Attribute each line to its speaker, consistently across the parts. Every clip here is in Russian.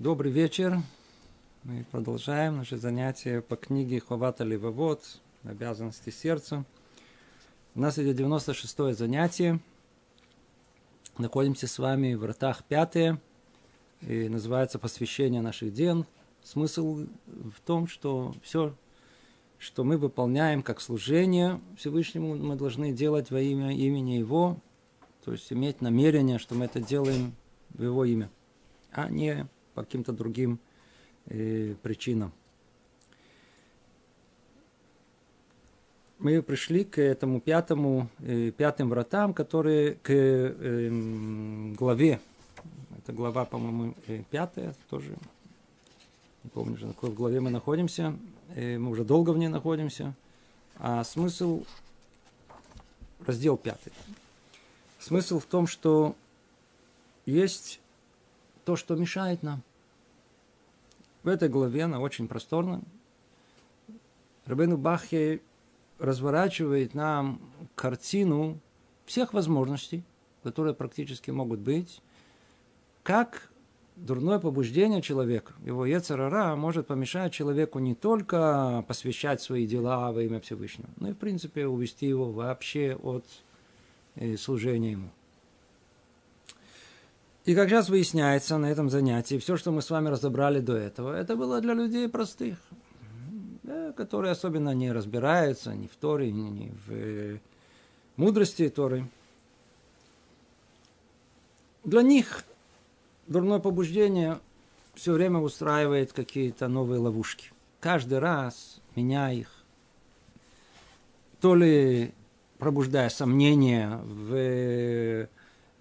Speaker 1: Добрый вечер. Мы продолжаем наше занятие по книге Ховата Левовод «Обязанности сердца». У нас идет 96-е занятие. Находимся с вами в вратах пятые. И называется «Посвящение наших дел». Смысл в том, что все, что мы выполняем как служение Всевышнему, мы должны делать во имя имени Его, то есть иметь намерение, что мы это делаем в Его имя, а не по каким-то другим э, причинам. Мы пришли к этому пятому, э, пятым вратам, которые к э, главе. Это глава, по-моему, э, пятая тоже не помню уже, на какой главе мы находимся, и мы уже долго в ней находимся, а смысл, раздел пятый. Смысл в том, что есть то, что мешает нам. В этой главе, она очень просторна, Рабену Бахе разворачивает нам картину всех возможностей, которые практически могут быть, как дурное побуждение человека, его Ецарара, может помешать человеку не только посвящать свои дела во имя Всевышнего, но и, в принципе, увести его вообще от э, служения ему. И как сейчас выясняется на этом занятии, все, что мы с вами разобрали до этого, это было для людей простых, которые особенно не разбираются ни в Торе, ни в э, мудрости Торы. Для них дурное побуждение все время устраивает какие-то новые ловушки. Каждый раз меняя их. То ли пробуждая сомнения в э,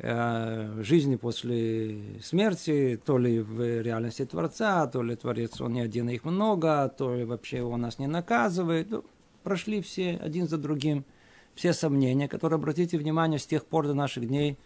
Speaker 1: жизни после смерти, то ли в реальности Творца, то ли Творец, он не один, их много, то ли вообще он нас не наказывает. Ну, прошли все один за другим все сомнения, которые, обратите внимание, с тех пор до наших дней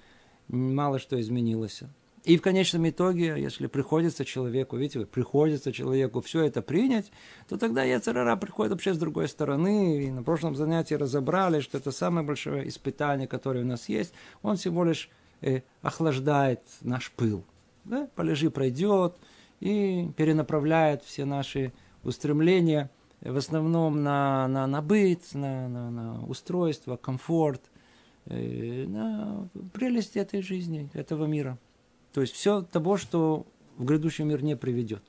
Speaker 1: мало что изменилось. И в конечном итоге, если приходится человеку, видите, приходится человеку все это принять, то тогда Яцерара приходит вообще с другой стороны. И на прошлом занятии разобрали, что это самое большое испытание, которое у нас есть. Он всего лишь э, охлаждает наш пыл. Да? Полежи пройдет и перенаправляет все наши устремления в основном на, на, на быт, на, на, на устройство, комфорт, э, на прелесть этой жизни, этого мира. То есть все того, что в грядущий мир не приведет.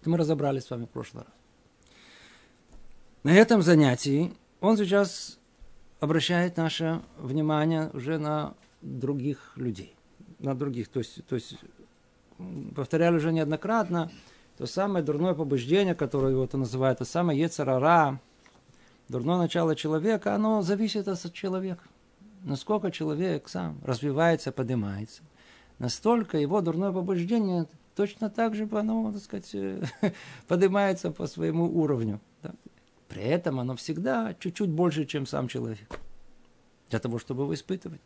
Speaker 1: Это мы разобрали с вами в прошлый раз. На этом занятии он сейчас обращает наше внимание уже на других людей. На других. То есть, то есть повторяли уже неоднократно, то самое дурное побуждение, которое его это называют, то самое ецарара, дурное начало человека, оно зависит от человека насколько человек сам развивается, поднимается, настолько его дурное побуждение точно так же оно, так сказать, поднимается по своему уровню. При этом оно всегда чуть-чуть больше, чем сам человек. Для того, чтобы его испытывать.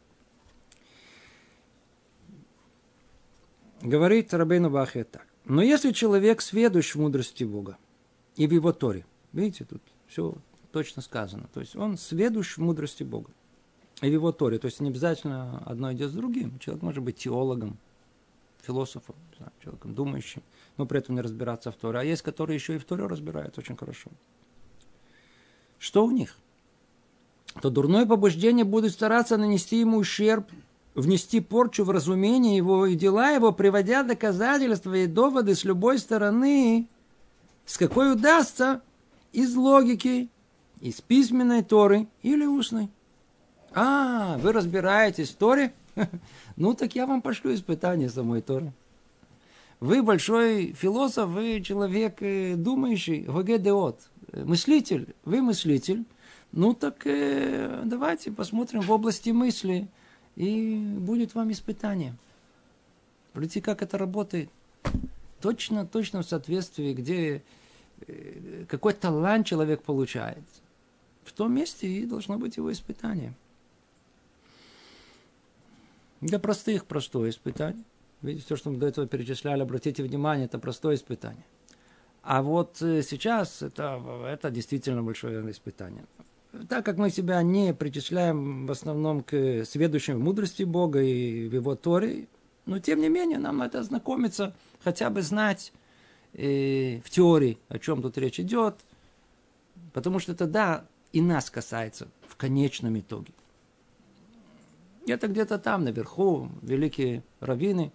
Speaker 1: Говорит Рабейну Бахе так. Но если человек сведущ в мудрости Бога и в его Торе, видите, тут все точно сказано. То есть он сведущ в мудрости Бога и в его Торе. То есть не обязательно одно идет с другим. Человек может быть теологом, философом, человеком думающим, но при этом не разбираться в Торе. А есть, которые еще и в Торе разбирают очень хорошо. Что у них? То дурное побуждение будет стараться нанести ему ущерб, внести порчу в разумение его и дела его, приводя доказательства и доводы с любой стороны, с какой удастся из логики, из письменной Торы или устной. А, вы разбираетесь в Торе? Ну, так я вам пошлю испытание самой Торы. Вы большой философ, вы человек э, думающий, ВГДОТ, мыслитель, вы мыслитель. Ну, так э, давайте посмотрим в области мысли, и будет вам испытание. Видите, как это работает? Точно, точно в соответствии, где э, какой талант человек получает. В том месте и должно быть его испытание. Для простых простое испытание. Видите, все, что мы до этого перечисляли, обратите внимание, это простое испытание. А вот э, сейчас это, это действительно большое испытание. Так как мы себя не причисляем в основном к сведущим в мудрости Бога и в Его Торе, Но тем не менее нам это знакомиться, хотя бы знать э, в теории, о чем тут речь идет, потому что это да, и нас касается в конечном итоге. Это где-то там, наверху, великие раввины,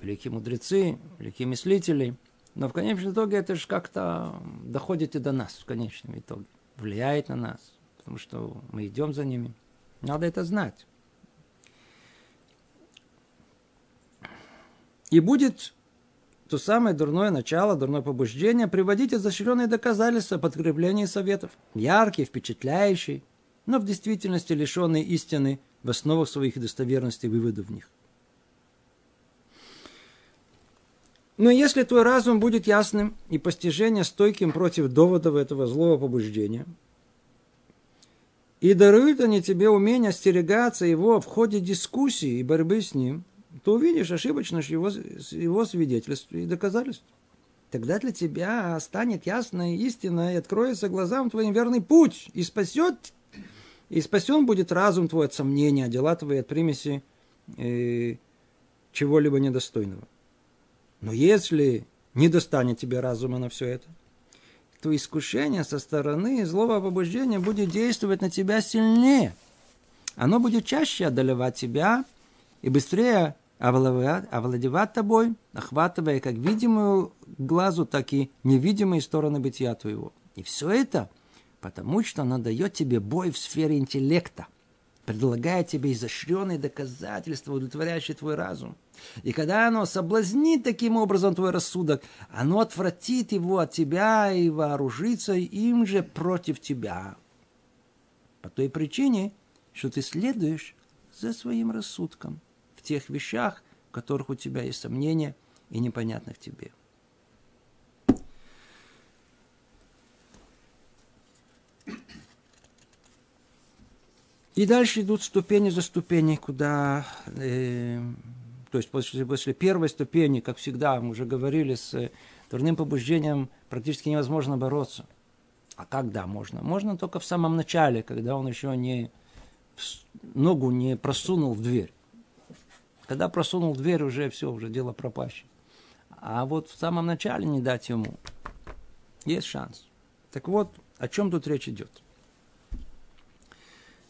Speaker 1: великие мудрецы, великие мыслители. Но в конечном итоге это же как-то доходит и до нас в конечном итоге. Влияет на нас, потому что мы идем за ними. Надо это знать. И будет то самое дурное начало, дурное побуждение приводить изощренные доказательства, подкрепления советов. Яркие, впечатляющие, но в действительности лишенные истины в основах своих достоверностей выводов в них. Но если твой разум будет ясным и постижение стойким против доводов этого злого побуждения, и даруют они тебе умение остерегаться его в ходе дискуссии и борьбы с ним – то увидишь ошибочность его, его свидетельств и доказательств. Тогда для тебя станет ясная истина и откроется глазам твоим верный путь, и спасет, и спасен будет разум твой от сомнения, а дела твои от примеси э, чего-либо недостойного. Но если не достанет тебе разума на все это, то искушение со стороны злого побуждения будет действовать на тебя сильнее. Оно будет чаще одолевать тебя и быстрее овладевать тобой, охватывая как видимую глазу, так и невидимые стороны бытия твоего. И все это потому, что оно дает тебе бой в сфере интеллекта, предлагая тебе изощренные доказательства, удовлетворяющие твой разум. И когда оно соблазнит таким образом твой рассудок, оно отвратит его от тебя и вооружится им же против тебя. По той причине, что ты следуешь за своим рассудком тех вещах, в которых у тебя есть сомнения и непонятных тебе. И дальше идут ступени за ступеней, куда, э, то есть после, после первой ступени, как всегда, мы уже говорили, с э, дурным побуждением практически невозможно бороться. А когда можно? Можно только в самом начале, когда он еще не ногу не просунул в дверь. Когда просунул дверь, уже все, уже дело пропащее. А вот в самом начале не дать ему, есть шанс. Так вот, о чем тут речь идет?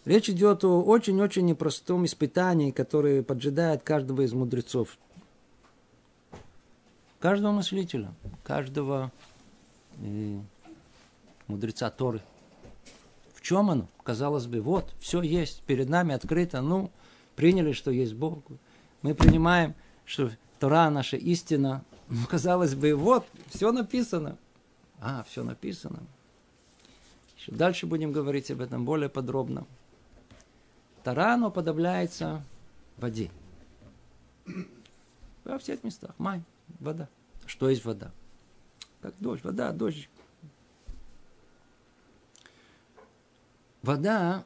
Speaker 1: Речь идет о очень-очень непростом испытании, которое поджидает каждого из мудрецов. Каждого мыслителя, каждого э, мудреца Торы. В чем оно? Казалось бы, вот, все есть, перед нами открыто, ну, приняли, что есть Бог мы принимаем, что Тора наша истина. Ну, казалось бы, вот, все написано. А, все написано. Еще дальше будем говорить об этом более подробно. Тора, оно подобляется воде. Во всех местах. Май, вода. Что есть вода? Как дождь, вода, дождь. Вода,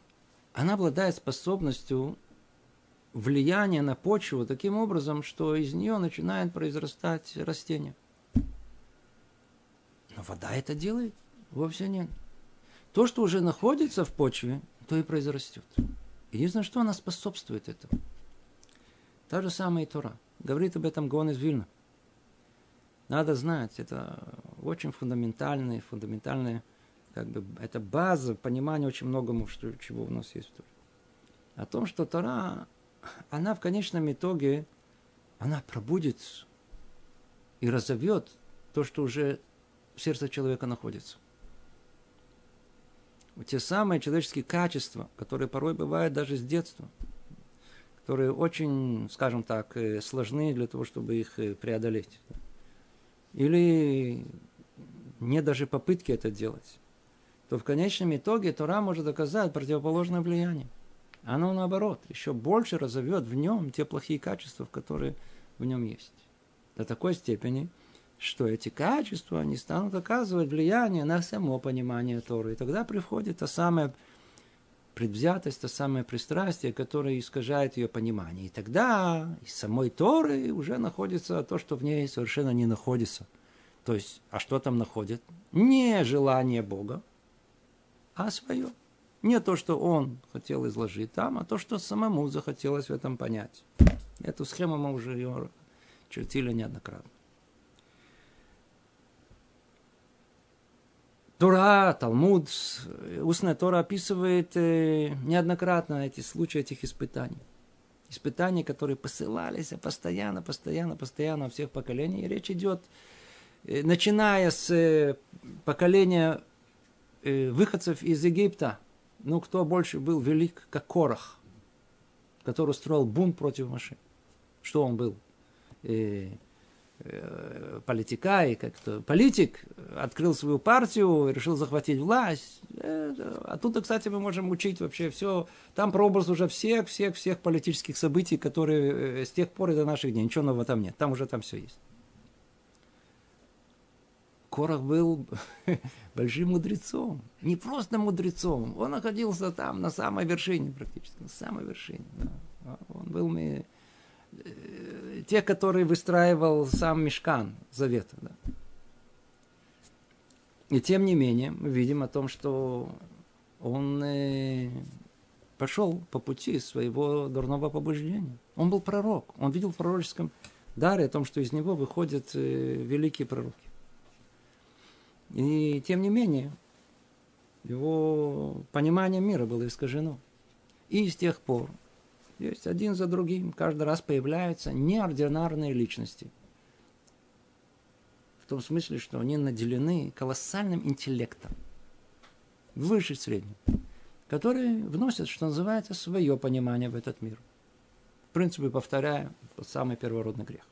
Speaker 1: она обладает способностью влияние на почву таким образом, что из нее начинает произрастать растение. Но вода это делает? Вовсе нет. То, что уже находится в почве, то и произрастет. Единственное, что она способствует этому. Та же самая и Тора. Говорит об этом Гон из Вильна. Надо знать, это очень фундаментальные, фундаментальные, как бы, это база понимания очень многому, что, чего у нас есть в Торе. О том, что Тора она в конечном итоге, она пробудет и разовьет то, что уже в сердце человека находится. Те самые человеческие качества, которые порой бывают даже с детства, которые очень, скажем так, э, сложны для того, чтобы их э, преодолеть. Или не даже попытки это делать, то в конечном итоге Тора может доказать противоположное влияние оно наоборот еще больше разовьет в нем те плохие качества, которые в нем есть. До такой степени, что эти качества, они станут оказывать влияние на само понимание Торы. И тогда приходит та самая предвзятость, то самое пристрастие, которое искажает ее понимание. И тогда из самой Торы уже находится то, что в ней совершенно не находится. То есть, а что там находит? Не желание Бога, а свое. Не то, что он хотел изложить там, а то, что самому захотелось в этом понять. Эту схему мы уже ее чертили неоднократно. Тора, Талмуд, устная Тора описывает э, неоднократно эти случаи этих испытаний. Испытания, которые посылались постоянно, постоянно, постоянно во всех поколениях. И речь идет, э, начиная с э, поколения выходцев из Египта, ну, кто больше был велик, как Корах, который устроил бунт против Маши. Что он был? Э, политика и как-то политик открыл свою партию, решил захватить власть. Оттуда, кстати, мы можем учить вообще все. Там прообраз уже всех, всех, всех политических событий, которые э, с тех пор и до наших дней. Ничего нового там нет. Там уже там все есть. Корах был большим мудрецом. Не просто мудрецом. Он находился там, на самой вершине практически. На самой вершине. Он был Э, те, которые выстраивал сам Мешкан Завета. Да. И тем не менее, мы видим о том, что он э, пошел по пути своего дурного побуждения. Он был пророк. Он видел в пророческом даре о том, что из него выходят э, великие пророки. И тем не менее, его понимание мира было искажено. И с тех пор есть один за другим, каждый раз появляются неординарные личности. В том смысле, что они наделены колоссальным интеллектом, выше среднего, которые вносят, что называется, свое понимание в этот мир. В принципе, повторяя, тот самый первородный грех.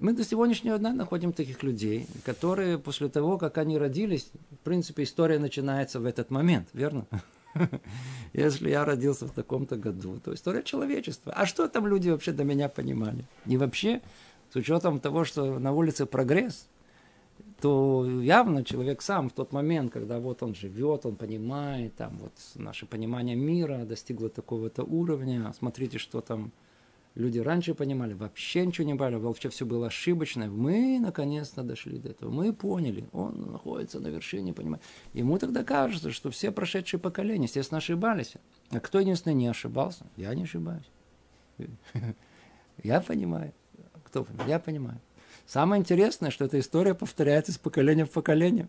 Speaker 1: Мы до сегодняшнего дня находим таких людей, которые после того, как они родились, в принципе, история начинается в этот момент, верно? Если я родился в таком-то году, то история человечества. А что там люди вообще до меня понимали? И вообще, с учетом того, что на улице прогресс, то явно человек сам в тот момент, когда вот он живет, он понимает, там вот наше понимание мира достигло такого-то уровня, смотрите, что там люди раньше понимали, вообще ничего не понимали, вообще все было ошибочно. Мы наконец-то дошли до этого. Мы поняли, он находится на вершине, понимает. Ему тогда кажется, что все прошедшие поколения, естественно, ошибались. А кто единственный не ошибался? Я не ошибаюсь. Я понимаю. Кто? Я понимаю. Самое интересное, что эта история повторяется из поколения в поколение.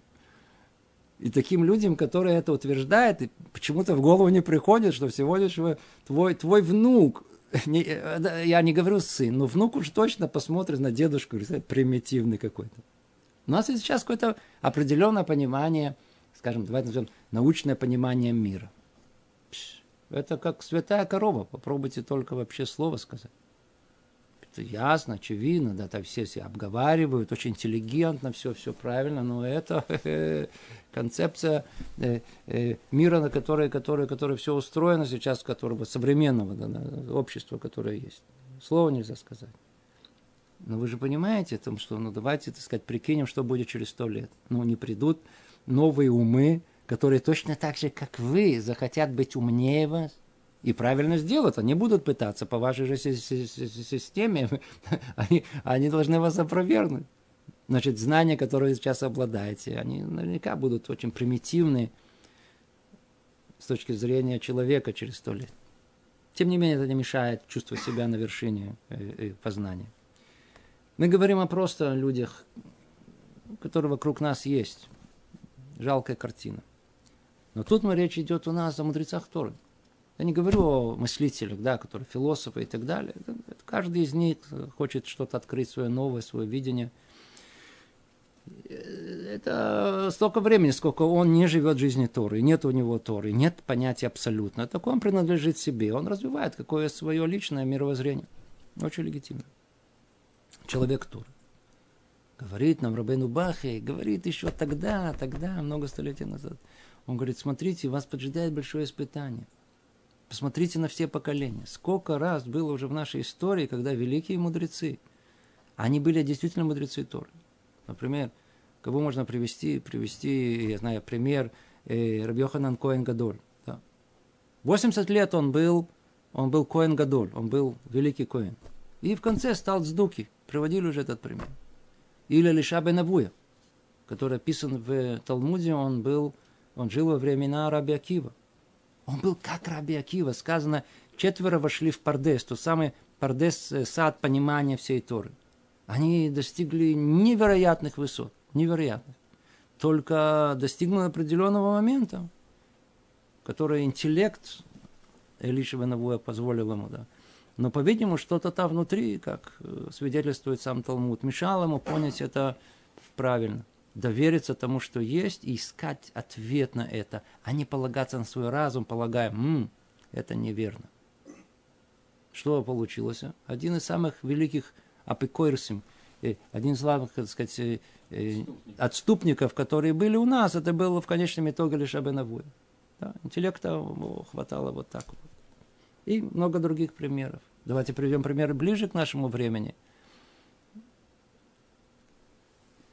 Speaker 1: И таким людям, которые это утверждают, почему-то в голову не приходит, что всего лишь твой, твой внук не, э, я не говорю сын, но внук уж точно посмотрит на дедушку говорит, примитивный какой-то. У нас сейчас какое-то определенное понимание, скажем, давайте назовем, научное понимание мира. Это как святая корова, попробуйте только вообще слово сказать это ясно, очевидно, да, так все все обговаривают, очень интеллигентно, все, все правильно, но это концепция э, э, мира, на которой, которой, которой все устроено сейчас, которого современного да, общества, которое есть. Слова нельзя сказать. Но вы же понимаете, том, что, ну, давайте, так сказать, прикинем, что будет через сто лет. Ну, не придут новые умы, которые точно так же, как вы, захотят быть умнее вас, и правильно сделают. Они будут пытаться по вашей же системе. Они, они должны вас опровергнуть. Значит, знания, которые сейчас обладаете, они наверняка будут очень примитивны с точки зрения человека через сто лет. Тем не менее, это не мешает чувствовать себя на вершине э, э, познания. Мы говорим о просто людях, которые вокруг нас есть. Жалкая картина. Но тут мы речь идет у нас о мудрецах Торы – я не говорю о мыслителях, да, которые философы и так далее. Каждый из них хочет что-то открыть, свое новое, свое видение. Это столько времени, сколько он не живет жизнью Торы, нет у него Торы, нет понятия абсолютно. Так он принадлежит себе, он развивает какое свое личное мировоззрение. Очень легитимно. Человек Торы. Говорит нам Рабейну Бахе, говорит еще тогда, тогда, много столетий назад. Он говорит, смотрите, вас поджидает большое испытание – Посмотрите на все поколения. Сколько раз было уже в нашей истории, когда великие мудрецы, они были действительно мудрецы Торы. Например, кого можно привести? Привести, я знаю, пример э, Рабьоханан Коэн Гадоль. Да. 80 лет он был, он был Коэн Гадоль, он был великий Коэн. И в конце стал Цдуки. Приводили уже этот пример. Или Лиша Бенавуя, который описан в Талмуде, он был, он жил во времена Раби Акива. Он был как Раби Акива. Сказано, четверо вошли в Пардес, тот самый Пардес, э, сад понимания всей Торы. Они достигли невероятных высот, невероятных. Только достигнут определенного момента, который интеллект Элишева Навуя позволил ему, да. Но, по-видимому, что-то там внутри, как э, свидетельствует сам Талмуд, мешало ему понять это правильно. Довериться тому, что есть, и искать ответ на это, а не полагаться на свой разум, полагая, м это неверно. Что получилось? Один из самых великих апикойрсим, э, один из главных, так сказать, э, отступников, которые были у нас, это было в конечном итоге лишь Абенавуя. Да, интеллекта хватало вот так вот. И много других примеров. Давайте приведем примеры ближе к нашему времени.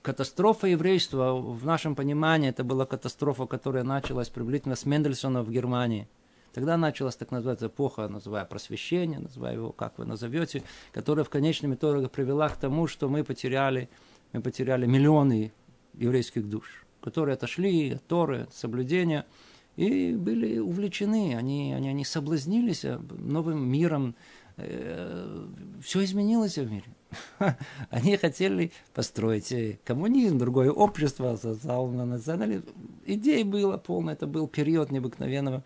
Speaker 1: Катастрофа еврейства, в нашем понимании, это была катастрофа, которая началась приблизительно с Мендельсона в Германии. Тогда началась так называется эпоха, называя просвещение, называя его, как вы назовете, которая в конечном итоге привела к тому, что мы потеряли, мы потеряли миллионы еврейских душ, которые отошли от Торы, от соблюдения – и были увлечены, они, они, они соблазнились новым миром. Э, Все изменилось в мире. Они хотели построить э, коммунизм, другое общество, национализм. Идей было полно, это был период необыкновенного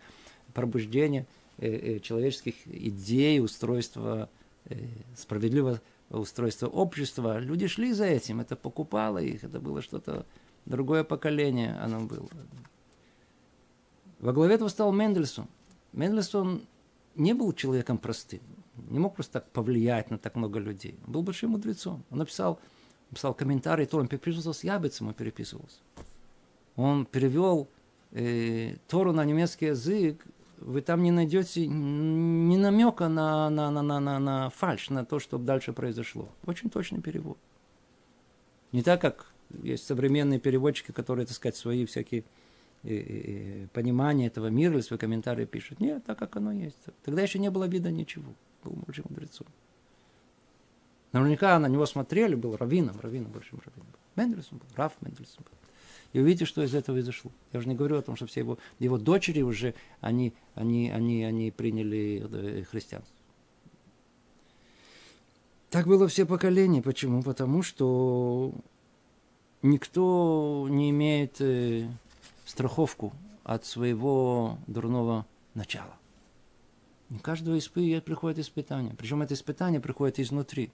Speaker 1: пробуждения э, человеческих идей, устройства, справедливого устройства общества. Люди шли за этим, это покупало их, это было что-то другое поколение, оно было. Во главе этого стал Мендельсон. Мендельсон не был человеком простым, не мог просто так повлиять на так много людей. Он был большим мудрецом. Он написал, написал комментарий, то он переписывался с Ябецем, он переписывался. Он перевел э, Тору на немецкий язык, вы там не найдете ни намека на, на, на, на, на, на фальш, на то, что дальше произошло. Очень точный перевод. Не так, как есть современные переводчики, которые, так сказать, свои всякие и, и, понимание этого мира, или свои комментарии пишут. Нет, так как оно есть. Тогда еще не было вида ничего. Был большим мудрецом. Наверняка на него смотрели, был раввином, раввином, большим раввином. Мендельсон был, Раф Мендельсон был. И увидите, что из этого произошло. Я же не говорю о том, что все его, его дочери уже, они, они, они, они приняли э, христианство. Так было все поколения. Почему? Потому что никто не имеет э, страховку от своего дурного начала. У каждого испы приходит испытание. Причем это испытание приходит изнутри.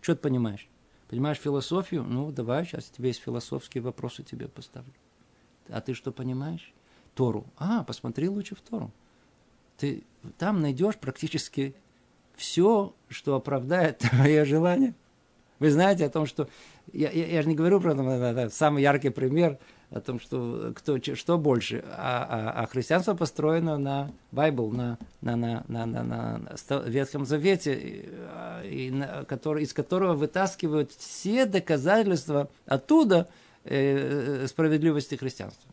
Speaker 1: Что ты понимаешь? Понимаешь философию? Ну, давай, сейчас тебе есть философские вопросы тебе поставлю. А ты что понимаешь? Тору. А, посмотри лучше в Тору. Ты там найдешь практически все, что оправдает твое желание. Вы знаете о том, что... Я, я, я же не говорю про это, самый яркий пример – о том, что кто, что больше. А, а, а христианство построено на Байбл, на, на, на, на, на, на Ветхом Завете, и, на, который, из которого вытаскивают все доказательства оттуда э, справедливости христианства.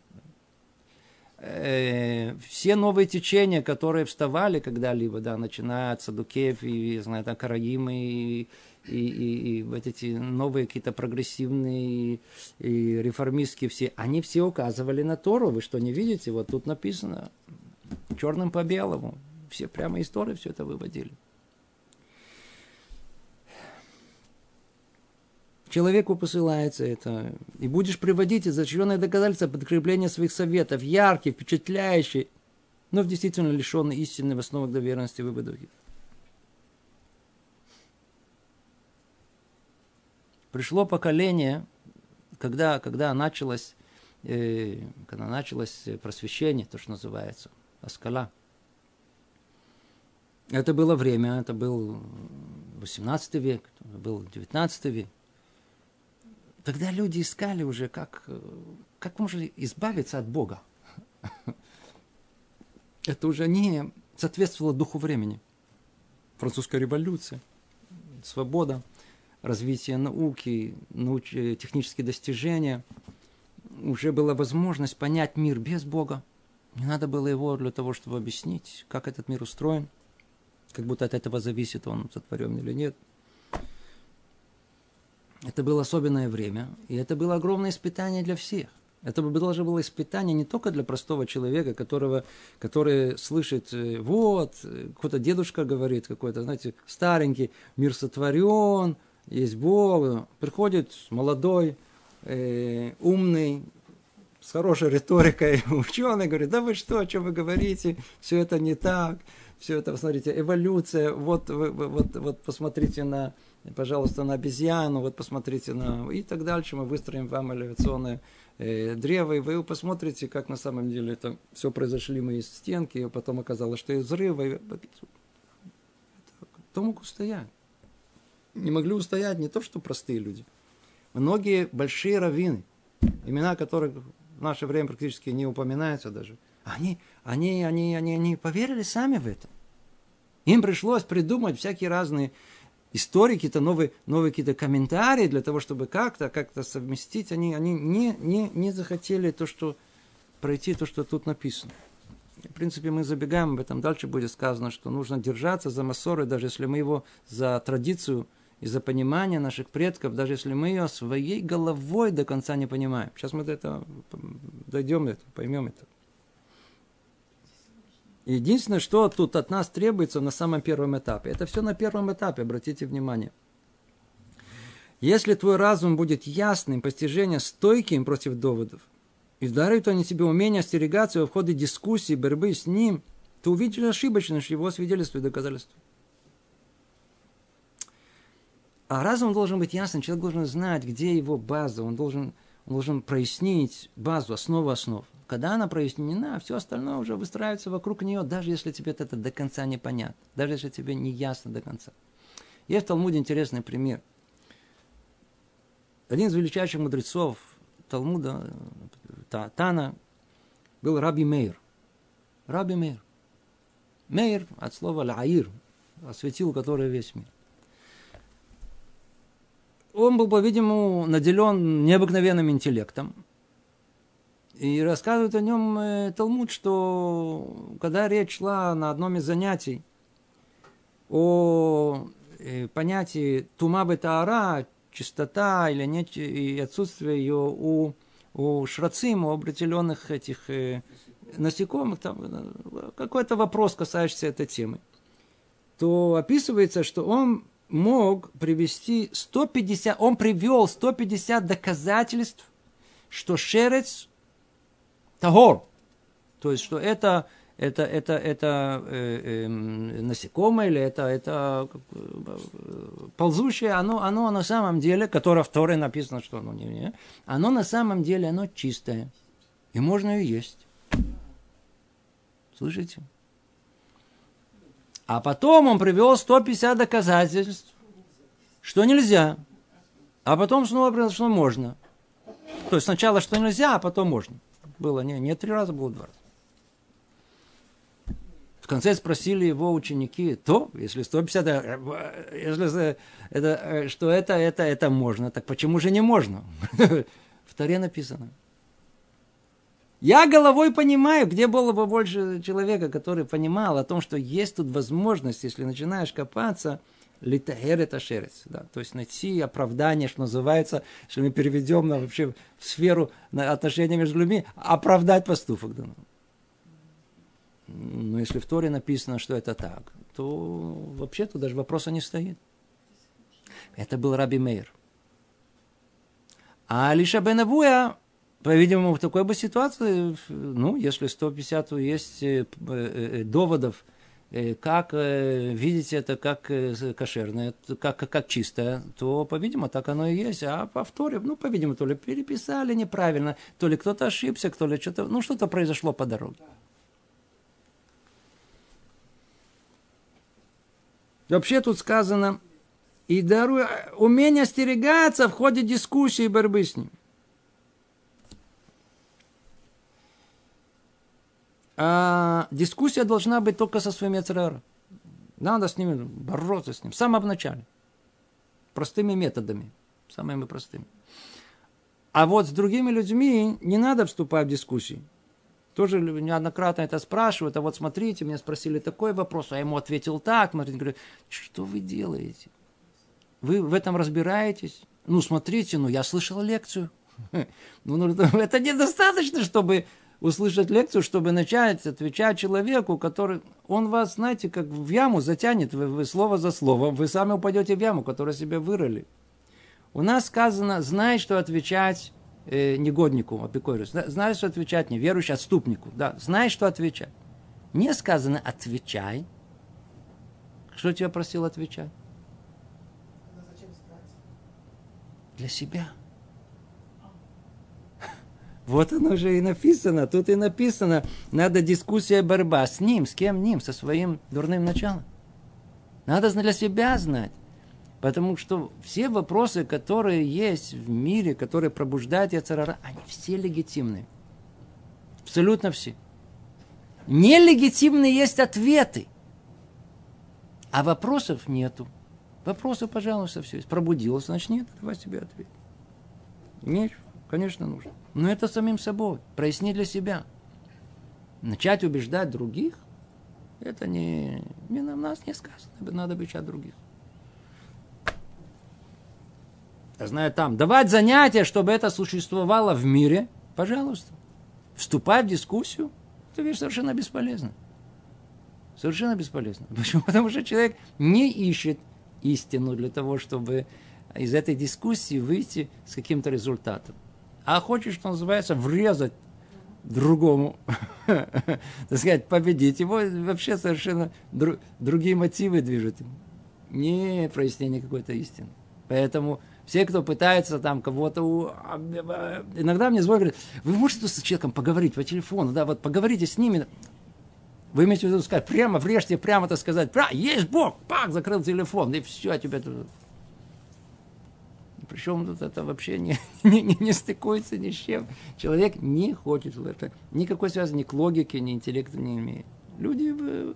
Speaker 1: Э, все новые течения, которые вставали когда-либо, да, начиная от Садукеев и, знаю, там, Караимы и и, и, и вот эти новые какие-то прогрессивные и, реформистские все, они все указывали на Тору. Вы что, не видите? Вот тут написано черным по белому. Все прямо истории все это выводили. Человеку посылается это. И будешь приводить изощренные доказательства подкрепления своих советов, яркие, впечатляющие, но в действительно лишенные истины в основах доверенности выводов. Пришло поколение, когда, когда началось, э, когда началось просвещение, то, что называется, Аскала. Это было время, это был 18 век, был 19 век. Тогда люди искали уже, как, как можно избавиться от Бога. Это уже не соответствовало духу времени. Французская революция, свобода – развития науки, науч... технические достижения, уже была возможность понять мир без Бога. Не надо было его для того, чтобы объяснить, как этот мир устроен, как будто от этого зависит, он сотворен или нет. Это было особенное время, и это было огромное испытание для всех. Это бы должно было испытание не только для простого человека, которого, который слышит, э, вот, э, какой-то дедушка говорит, какой-то, знаете, старенький, мир сотворен, есть Бог. Приходит молодой, э, умный, с хорошей риторикой ученый, говорит, да вы что, о чем вы говорите, все это не так, все это, посмотрите, эволюция, вот, вот, вот посмотрите на, пожалуйста, на обезьяну, вот посмотрите на... И так дальше мы выстроим вам эволюционное э, древо, и вы посмотрите, как на самом деле это все произошли мы из стенки, и потом оказалось, что из взрыва. И... Кто мог устоять? Не могли устоять не то, что простые люди. Многие большие раввины, имена которых в наше время практически не упоминаются даже, они, они, они, они, они поверили сами в это. Им пришлось придумать всякие разные истории, какие-то новые, новые какие-то комментарии для того, чтобы как-то, как-то совместить. Они, они не, не, не захотели то, что пройти то, что тут написано. В принципе, мы забегаем об этом. Дальше будет сказано, что нужно держаться за массоры, даже если мы его за традицию и за понимание наших предков, даже если мы ее своей головой до конца не понимаем. Сейчас мы до этого дойдем, до этого, поймем это. Единственное, что тут от нас требуется на самом первом этапе, это все на первом этапе, обратите внимание. Если твой разум будет ясным, постижение стойким против доводов, и даруют они тебе умение остерегаться в ходе дискуссии, борьбы с ним, ты увидишь ошибочность его свидетельства и доказательства. А разум должен быть ясным, человек должен знать, где его база, он должен, он должен прояснить базу, основу основ. Когда она прояснена, все остальное уже выстраивается вокруг нее, даже если тебе это до конца не понятно, даже если тебе не ясно до конца. Есть в Талмуде интересный пример. Один из величайших мудрецов Талмуда, Тана, был Раби Мейр. Раби Мейр. Мейр от слова лаир, осветил который весь мир. Он был, по-видимому, наделен необыкновенным интеллектом. И рассказывает о нем э, Талмуд, что когда речь шла на одном из занятий о э, понятии тума бетаара, чистота или нет, и отсутствие ее у, у шрацим, у определенных этих э, насекомых, там какой-то вопрос, касающийся этой темы, то описывается, что он мог привести 150, он привел 150 доказательств, что шерец Тагор. То есть, что это, это, это, это э, э, насекомое или это, это э, ползущее, оно, оно на самом деле, которое в Торе написано, что оно не, не, оно на самом деле, оно чистое. И можно ее есть. Слышите? А потом он привел 150 доказательств, что нельзя. А потом снова привел, что можно. То есть сначала, что нельзя, а потом можно было, не, не три раза, было два раза. В конце спросили его ученики, то, если 150, э, э, если это, э, что это, это, это можно, так почему же не можно? В Таре написано. Я головой понимаю, где было бы больше человека, который понимал о том, что есть тут возможность, если начинаешь копаться – литагер это шерец. Да, то есть найти оправдание, что называется, что мы переведем на вообще в сферу на отношения между людьми, оправдать поступок. Да. Но если в Торе написано, что это так, то вообще-то даже вопроса не стоит. Это был Раби Мейр. А Алиша Бенавуя, по-видимому, в такой бы ситуации, ну, если 150 есть э, э, доводов, Э, как э, видите это как кошерное, как, как чистое, то, по-видимому, так оно и есть. А по вторе, ну, по-видимому, то ли переписали неправильно, то ли кто-то ошибся, то ли что-то, ну, что-то произошло по дороге. Вообще тут сказано, и даруй умение остерегаться в ходе дискуссии и борьбы с ним. А дискуссия должна быть только со своим яцераром. Надо с ним бороться с ним в самом начале. Простыми методами. Самыми простыми. А вот с другими людьми не надо вступать в дискуссии. Тоже неоднократно это спрашивают. А вот смотрите, меня спросили такой вопрос, а я ему ответил так. Смотрите, говорю, что вы делаете? Вы в этом разбираетесь? Ну, смотрите, ну, я слышал лекцию. Ну, ну, это недостаточно, чтобы услышать лекцию, чтобы начать отвечать человеку, который... Он вас, знаете, как в яму затянет, вы, вы слово за словом, вы сами упадете в яму, которую себе вырыли. У нас сказано, знай, что отвечать э, негоднику, апикорию, знай, что отвечать неверующему, отступнику. Да, знай, что отвечать. Не сказано «отвечай». Что тебя просил отвечать? Для себя. Вот оно же и написано. Тут и написано, надо дискуссия, борьба с ним, с кем ним, со своим дурным началом. Надо для себя знать. Потому что все вопросы, которые есть в мире, которые пробуждают Яцерара, они все легитимны. Абсолютно все. Нелегитимны есть ответы. А вопросов нету. Вопросы, пожалуйста, все есть. Пробудилось, значит, нет, давай себе ответ. Нет, конечно, нужно. Но это самим собой. Проясни для себя. Начать убеждать других, это не, не на нас не сказано. Надо обещать других. Я знаю там. Давать занятия, чтобы это существовало в мире, пожалуйста. Вступать в дискуссию, это вещь совершенно бесполезна. Совершенно бесполезно. Почему? Потому что человек не ищет истину для того, чтобы из этой дискуссии выйти с каким-то результатом. А хочет, что называется, врезать другому, так сказать, победить его, вообще совершенно дру, другие мотивы движут им. Не прояснение какой-то истины. Поэтому все, кто пытается там кого-то... Иногда мне звонят, говорят, вы можете с человеком поговорить по телефону, да, вот поговорите с ними. Вы имеете в виду сказать, прямо врежьте, прямо то сказать, есть Бог, пак, закрыл телефон, и все, тебя тут... Причем тут это вообще не, не, не, не стыкуется ни с чем. Человек не хочет это. Никакой связи ни к логике, ни интеллекту не имеет. Люди в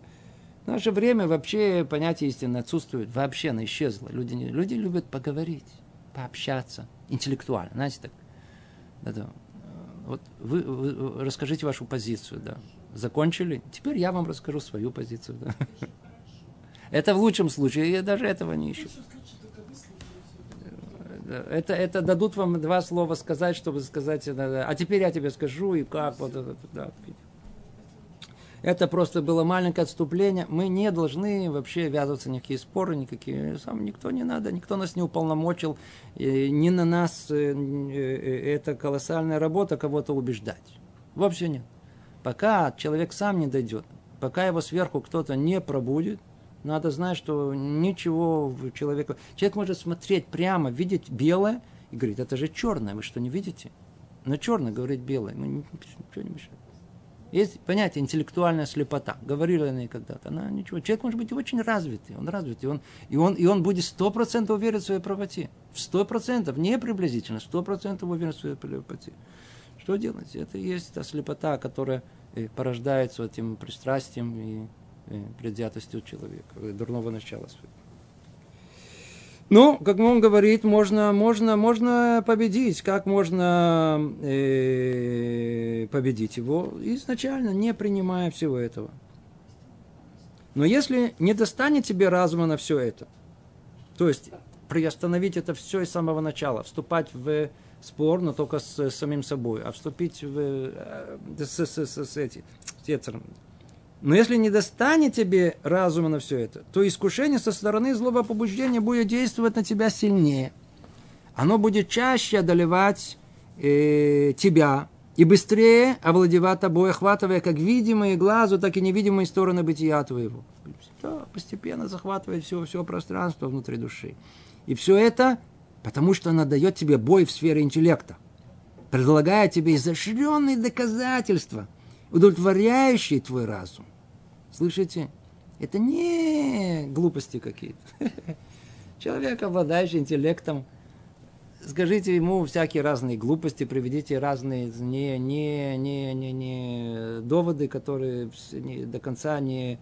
Speaker 1: наше время вообще понятие истины отсутствует. Вообще оно исчезло. Люди, люди любят поговорить, пообщаться интеллектуально. Знаете, так. Это, вот вы, вы расскажите вашу позицию, да. Закончили? Теперь я вам расскажу свою позицию. Да. Это в лучшем случае, я даже этого не ищу. Это, это дадут вам два слова сказать, чтобы сказать, а теперь я тебе скажу, и как, вот это, да. Это просто было маленькое отступление. Мы не должны вообще ввязываться в никакие споры, никакие. Сам никто не надо, никто нас не уполномочил. И не на нас э, э, это колоссальная работа кого-то убеждать. Вообще нет. Пока человек сам не дойдет, пока его сверху кто-то не пробудет, надо знать, что ничего в человека... Человек может смотреть прямо, видеть белое и говорит, это же черное, вы что, не видите? Но черное говорит белое, мы ничего не мешает. Есть понятие интеллектуальная слепота. Говорили они когда-то. Она ничего. Человек может быть очень развитый. Он развитый. Он, и, он, и он будет сто процентов уверен в своей правоте. В сто процентов. Не приблизительно. Сто процентов уверен в своей правоте. Что делать? Это есть та слепота, которая э, порождается этим пристрастием и предвзятостью человека, э, дурного начала своего. Ну, как он говорит, можно, можно, можно победить. Как можно э, победить его? Изначально не принимая всего этого. Но если не достанет тебе разума на все это, то есть приостановить это все с самого начала, вступать в спор, но только с, с самим собой, а вступить в, э, с, с, с, с, эти, с Ецером. Но если не достанет тебе разума на все это, то искушение со стороны злого побуждения будет действовать на тебя сильнее. Оно будет чаще одолевать э, тебя и быстрее овладевать тобой, охватывая как видимые глазу, так и невидимые стороны бытия твоего. Да, постепенно захватывает все, все пространство внутри души. И все это Потому что она дает тебе бой в сфере интеллекта, предлагая тебе изощренные доказательства, удовлетворяющие твой разум. Слышите? Это не глупости какие-то. Человек, обладающий интеллектом, скажите ему всякие разные глупости, приведите разные не, не, не, не, не доводы, которые не, до конца не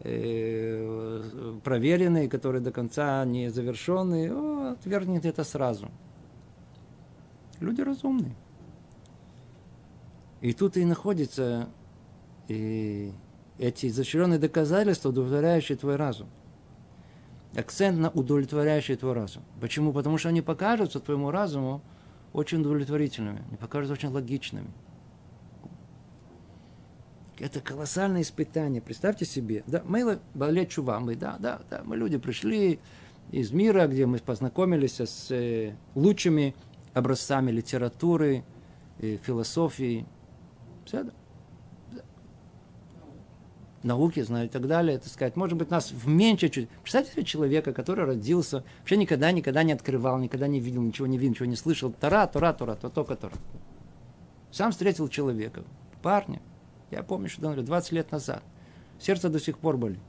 Speaker 1: Э, проверенные, которые до конца не завершенные, о, отвергнет это сразу. Люди разумные. И тут и находятся и эти изощренные доказательства, удовлетворяющие твой разум. Акцент на удовлетворяющий твой разум. Почему? Потому что они покажутся твоему разуму очень удовлетворительными, они покажутся очень логичными. Это колоссальное испытание. Представьте себе, да, мы болеть чува, мы, да, да, да, мы люди пришли из мира, где мы познакомились с э, лучшими образцами литературы, э, философии, все, науки знаю и так далее, так сказать. Может быть, нас в меньше чуть. Представьте себе человека, который родился, вообще никогда, никогда не открывал, никогда не видел, ничего не видел, ничего не слышал. Тара, Тора, Тора, то, только Тора. Сам встретил человека, парня. Я помню, что он 20 лет назад. Сердце до сих пор болит.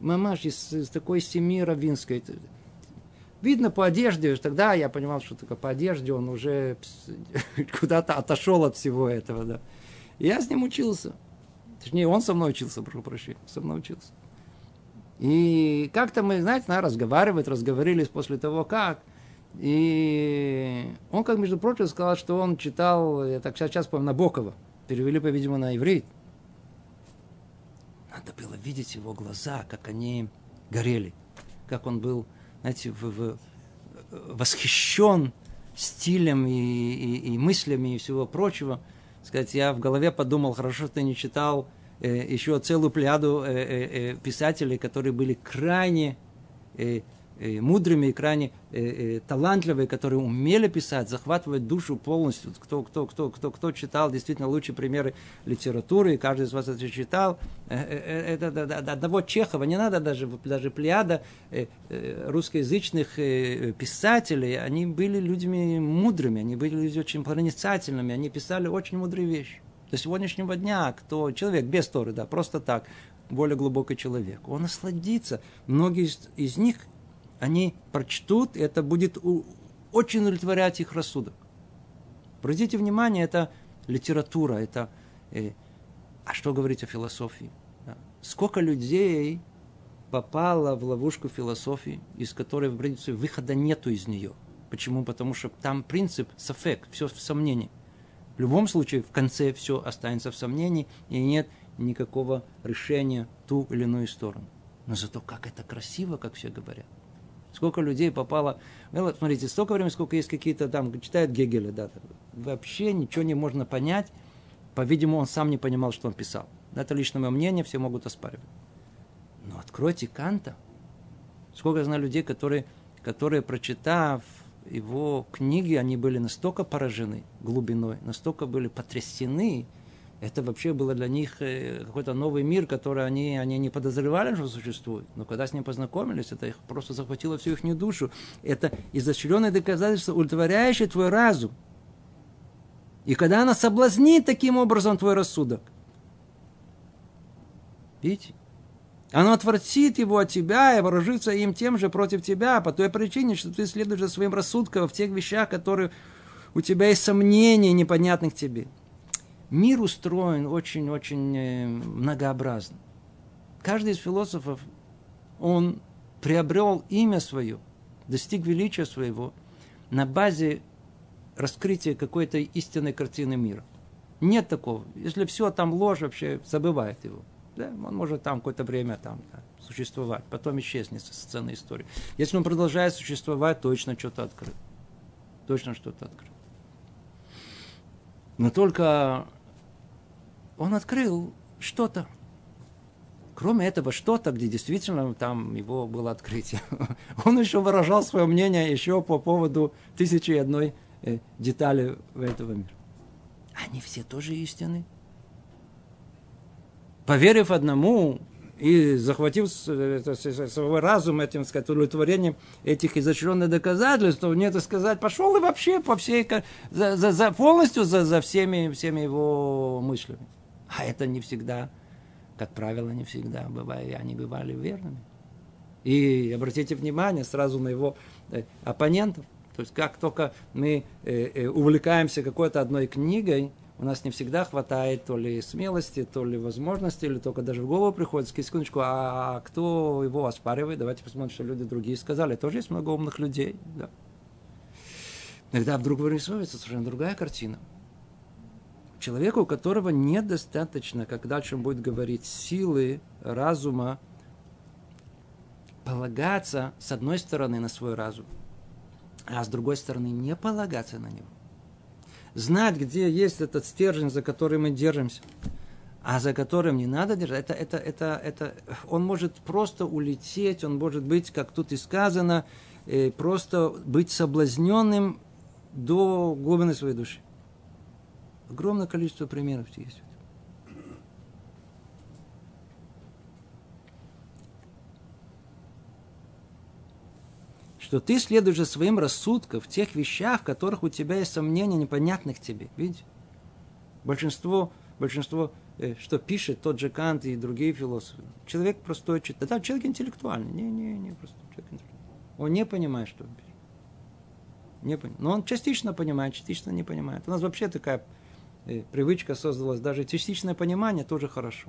Speaker 1: Мамаш из, из такой семьи равинской. Видно по одежде, тогда я понимал, что только по одежде он уже куда-то отошел от всего этого. Да. Я с ним учился. Точнее, он со мной учился, прошу прощения, со мной учился. И как-то мы, знаете, на, разговаривать, разговорились после того, как. И он, как между прочим, сказал, что он читал, я так сейчас помню, Набокова. Перевели, по-видимому, на иврит. Надо было видеть его глаза, как они горели. Как он был, знаете, в, в, восхищен стилем и, и, и мыслями и всего прочего – сказать, я в голове подумал, хорошо, что ты не читал э, еще целую пляду э, э, э, писателей, которые были крайне э, мудрыми и крайне э, э, талантливые, которые умели писать, захватывать душу полностью. Кто, кто, кто, кто, кто читал действительно лучшие примеры литературы, и каждый из вас это читал. Э, э, это до одного Чехова, не надо даже, даже плеяда э, э, русскоязычных э, писателей, они были людьми мудрыми, они были людьми очень проницательными, они писали очень мудрые вещи. До сегодняшнего дня, кто человек без Торы, да, просто так, более глубокий человек, он насладится. Многие из, из них они прочтут, и это будет очень удовлетворять их рассудок. Обратите внимание, это литература, это... Э, а что говорить о философии? Да. Сколько людей попало в ловушку философии, из которой, в принципе, выхода нету из нее. Почему? Потому что там принцип сафек, все в сомнении. В любом случае, в конце все останется в сомнении, и нет никакого решения ту или иную сторону. Но зато как это красиво, как все говорят. Сколько людей попало... Ну, смотрите, столько времени, сколько есть какие-то там, читают Гегеля, да, вообще ничего не можно понять. По-видимому, он сам не понимал, что он писал. Это личное мое мнение, все могут оспаривать. Но откройте Канта. Сколько я знаю людей, которые, которые прочитав его книги, они были настолько поражены глубиной, настолько были потрясены, это вообще было для них э, какой-то новый мир, который они, они не подозревали, что существует. Но когда с ним познакомились, это их просто захватило всю их душу. Это изощренное доказательство, удовлетворяющее твой разум. И когда она соблазнит таким образом твой рассудок, видите, оно отвратит его от тебя и вооружится им тем же против тебя, по той причине, что ты следуешь за своим рассудком в тех вещах, которые у тебя есть сомнения, непонятных тебе мир устроен очень-очень э, многообразно. Каждый из философов, он приобрел имя свое, достиг величия своего на базе раскрытия какой-то истинной картины мира. Нет такого. Если все там ложь, вообще забывает его. Да? Он может там какое-то время там, да, существовать, потом исчезнет со сцены истории. Если он продолжает существовать, точно что-то открыл. Точно что-то открыл. Но только он открыл что-то. Кроме этого что-то, где действительно там его было открытие, он еще выражал свое мнение еще по поводу тысячи и одной э, детали этого мира. Они все тоже истины. Поверив одному и захватив свой разум этим, сказать, удовлетворением этих изощренных доказательств, мне это сказать, пошел и вообще по всей, за, за, за, полностью за, за всеми, всеми его мыслями. А это не всегда, как правило, не всегда бывает, они бывали верными. И обратите внимание сразу на его э, оппонентов. То есть как только мы э, э, увлекаемся какой-то одной книгой, у нас не всегда хватает то ли смелости, то ли возможности, или только даже в голову приходит, секундочку, а кто его оспаривает? Давайте посмотрим, что люди другие сказали. Тоже есть много умных людей. Да. Иногда вдруг вырисовывается совершенно другая картина человека, у которого недостаточно, как дальше он будет говорить, силы, разума, полагаться, с одной стороны, на свой разум, а с другой стороны не полагаться на него. Знать, где есть этот стержень, за который мы держимся, а за которым не надо держать, это, это, это, это, он может просто улететь, он может быть, как тут и сказано, э, просто быть соблазненным до глубины своей души. Огромное количество примеров есть. что ты следуешь за своим рассудком в тех вещах, в которых у тебя есть сомнения, непонятных тебе. Видите? Большинство, большинство э, что пишет тот же Кант и другие философы. Человек простой читает. Да, человек интеллектуальный. Не, не, не, просто человек интеллектуальный. Он не понимает, что он пишет. Не понимает. Но он частично понимает, частично не понимает. У нас вообще такая привычка создалась. Даже частичное понимание тоже хорошо.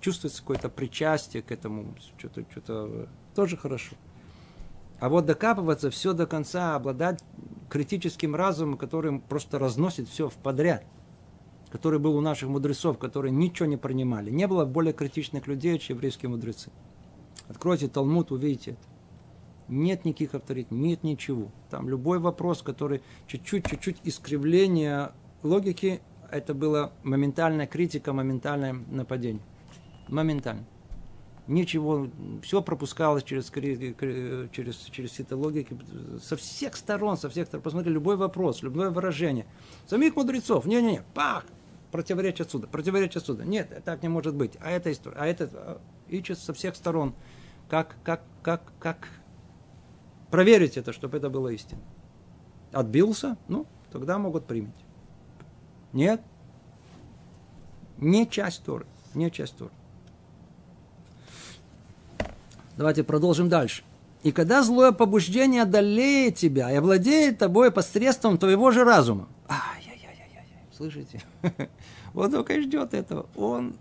Speaker 1: Чувствуется какое-то причастие к этому. Что-то, что-то тоже хорошо. А вот докапываться все до конца, обладать критическим разумом, который просто разносит все в подряд, который был у наших мудрецов, которые ничего не принимали. Не было более критичных людей, чем еврейские мудрецы. Откройте Талмуд, увидите это. Нет никаких авторитетов, нет ничего. Там любой вопрос, который чуть-чуть, чуть-чуть искривление логики, это была моментальная критика, моментальное нападение. Моментально ничего, все пропускалось через, через, через эти логики со всех сторон, со всех сторон. Посмотри, любой вопрос, любое выражение. Самих мудрецов, не-не-не, пах, противоречие отсюда, противоречие отсюда. Нет, так не может быть. А это история, а это а, ищет со всех сторон. Как, как, как, как проверить это, чтобы это было истинно. Отбился, ну, тогда могут принять. Нет, не часть Торы, не часть Торы. Давайте продолжим дальше. И когда злое побуждение одолеет тебя и овладеет тобой посредством твоего же разума. Ай-яй-яй-яй-яй. Слышите? Вот только и ждет этого. Он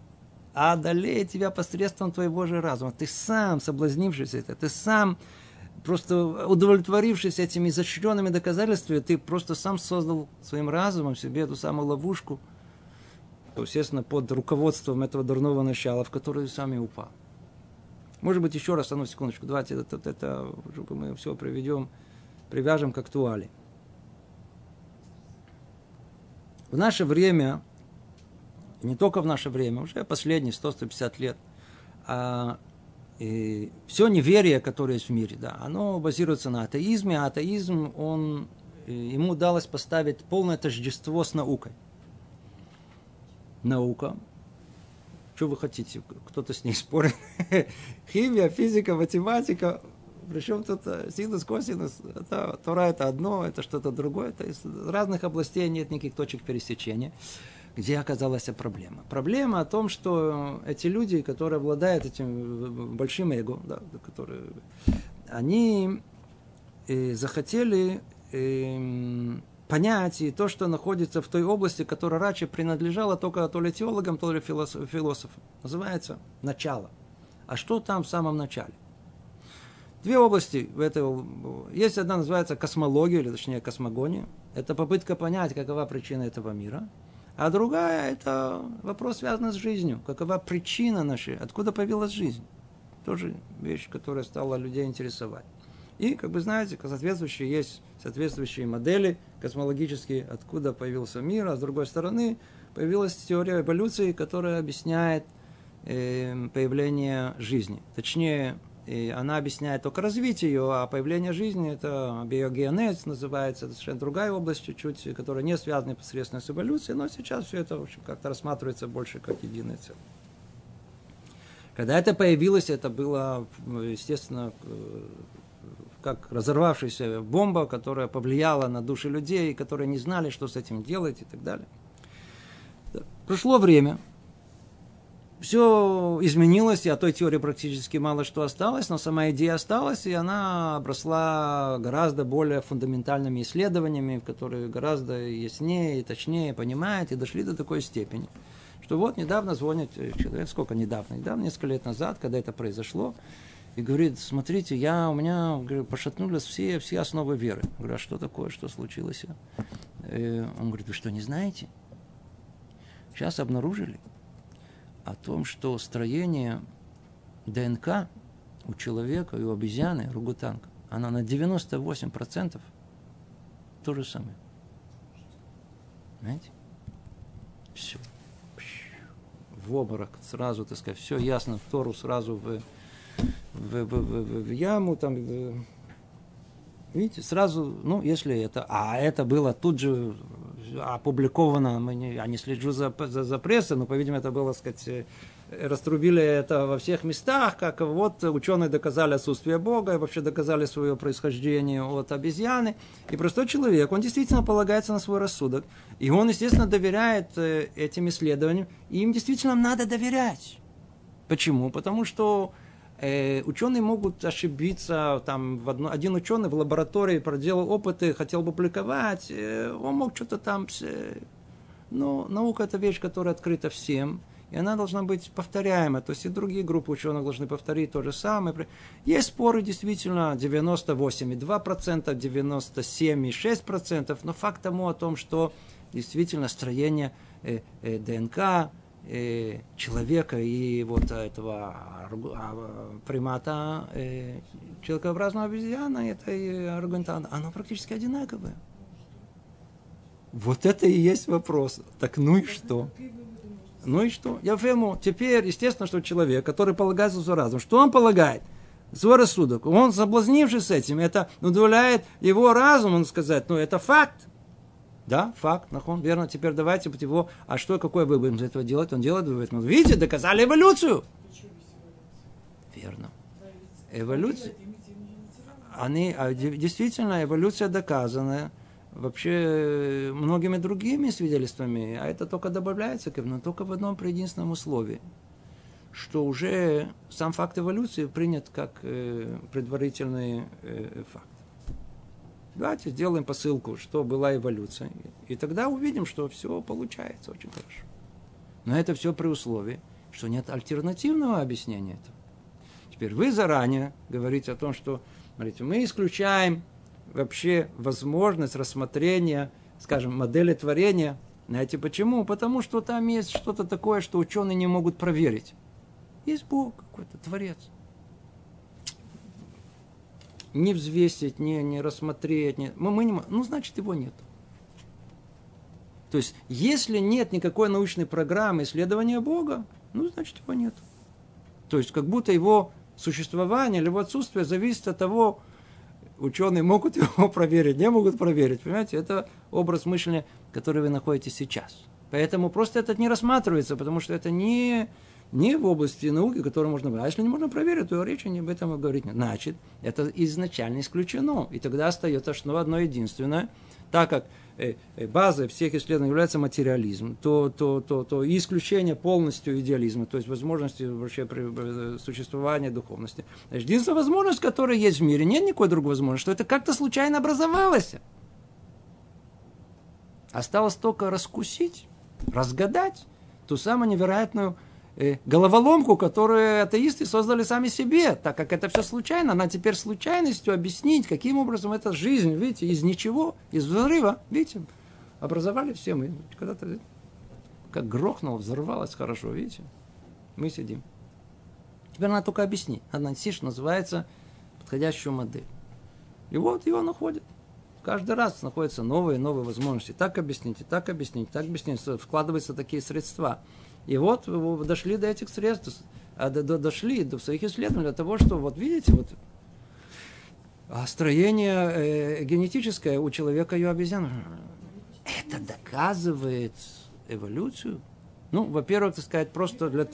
Speaker 1: одолеет тебя посредством твоего же разума. Ты сам, соблазнившись это, ты сам, просто удовлетворившись этими изощренными доказательствами, ты просто сам создал своим разумом себе эту самую ловушку, естественно, под руководством этого дурного начала, в которую и упал. Может быть, еще раз, одну секундочку, давайте это, это, это мы все приведем, привяжем к актуали. В наше время, не только в наше время, уже последние 100-150 лет, а, и все неверие, которое есть в мире, да, оно базируется на атеизме, а атеизм, он, ему удалось поставить полное тождество с наукой. Наука что вы хотите? Кто-то с ней спорит. Химия, физика, математика. Причем тут э, синус, косинус. Это, Тора это одно, это что-то другое. То есть разных областей нет никаких точек пересечения. Где оказалась проблема? Проблема о том, что эти люди, которые обладают этим большим эго, да, которые, они э, захотели э, понять и то, что находится в той области, которая раньше принадлежала только то ли теологам, то ли философам. Называется начало. А что там в самом начале? Две области в этой Есть одна называется космология, или точнее космогония. Это попытка понять, какова причина этого мира. А другая – это вопрос, связанный с жизнью. Какова причина нашей, откуда появилась жизнь. Тоже вещь, которая стала людей интересовать. И, как вы знаете, соответствующие есть соответствующие модели космологические, откуда появился мир, а с другой стороны появилась теория эволюции, которая объясняет э, появление жизни. Точнее, э, она объясняет только развитие ее, а появление жизни это биогенез называется, это совершенно другая область чуть-чуть, которая не связана непосредственно с эволюцией, но сейчас все это в общем, как-то рассматривается больше как единое целое. Когда это появилось, это было, естественно, как разорвавшаяся бомба, которая повлияла на души людей, которые не знали, что с этим делать и так далее. Прошло время, все изменилось, и от той теории практически мало что осталось, но сама идея осталась, и она обросла гораздо более фундаментальными исследованиями, которые гораздо яснее и точнее понимают, и дошли до такой степени, что вот недавно звонит человек, сколько недавно, недавно, несколько лет назад, когда это произошло, и говорит, смотрите, я, у меня говорю, пошатнулись все, все основы веры. Я говорю, а что такое, что случилось? И он говорит, вы что, не знаете? Сейчас обнаружили о том, что строение ДНК у человека и у обезьяны, ругутанка, она на 98% то же самое. Знаете? Все. В обморок сразу, так сказать, все ясно, в Тору сразу в, в, в, в, в яму, там, видите, сразу, ну, если это, а это было тут же опубликовано, мы не, я не слежу за, за, за прессой, но, по-видимому, это было, сказать, раструбили это во всех местах, как вот ученые доказали отсутствие Бога, и вообще доказали свое происхождение от обезьяны. И простой человек, он действительно полагается на свой рассудок. И он, естественно, доверяет э, этим исследованиям. И им действительно надо доверять. Почему? Потому что э, ученые могут ошибиться. Там, в одно, один ученый в лаборатории проделал опыты, хотел публиковать. Э, он мог что-то там... Э, но наука – это вещь, которая открыта всем – и она должна быть повторяема. То есть и другие группы ученых должны повторить то же самое. Есть споры действительно 98,2%, 97,6%, но факт тому о том, что действительно строение э, э, ДНК э, человека и вот этого а, примата, э, человекообразного обезьяна, этой аргументанта, оно практически одинаковое. Вот это и есть вопрос. Так ну и что? Ну и что? Я ему теперь, естественно, что человек, который полагается за разум, что он полагает? Свой рассудок. Он, соблазнившись этим, это удовлетворяет его разум, он сказать, ну это факт. Да, факт, нахон, верно. Теперь давайте вот его, а что, какой вывод из этого делать? Он делает вывод. Ну, видите, доказали эволюцию. Верно. Эволюция. Они, а, действительно, эволюция доказанная вообще многими другими свидетельствами, а это только добавляется к но только в одном единственном условии, что уже сам факт эволюции принят как э, предварительный э, факт. Давайте сделаем посылку, что была эволюция, и тогда увидим, что все получается очень хорошо. Но это все при условии, что нет альтернативного объяснения этого. Теперь вы заранее говорите о том, что смотрите, мы исключаем вообще возможность рассмотрения, скажем, модели творения. Знаете почему? Потому что там есть что-то такое, что ученые не могут проверить. Есть Бог какой-то, Творец. Не взвесить, не, не рассмотреть. Не, мы, мы не, ну, значит, его нет. То есть, если нет никакой научной программы исследования Бога, ну, значит, его нет. То есть, как будто его существование или его отсутствие зависит от того, ученые могут его проверить, не могут проверить. Понимаете, это образ мышления, который вы находите сейчас. Поэтому просто этот не рассматривается, потому что это не, не в области науки, которую можно... А если не можно проверить, то речи не об этом говорить. Значит, это изначально исключено. И тогда остается что одно единственное. Так как Э, э, базой всех исследований является материализм, то, то, то, то исключение полностью идеализма, то есть возможности вообще э, существования духовности. Значит, единственная возможность, которая есть в мире, нет никакой другой возможности, что это как-то случайно образовалось. Осталось только раскусить, разгадать ту самую невероятную головоломку, которую атеисты создали сами себе, так как это все случайно, она теперь случайностью объяснить, каким образом эта жизнь, видите, из ничего, из взрыва, видите, образовали все мы. Когда-то как грохнул, взорвалось хорошо, видите, мы сидим. Теперь надо только объяснить. Надо найти, называется, подходящую модель. И вот его находят. Каждый раз находятся новые и новые возможности. Так объяснить, так объяснить, так объяснить. Вкладываются такие средства. И вот дошли до этих средств, а дошли до своих исследований для того, что, вот видите, вот а строение э, генетическое у человека и у обезьян, это доказывает эволюцию. Ну, во-первых, так сказать, просто для,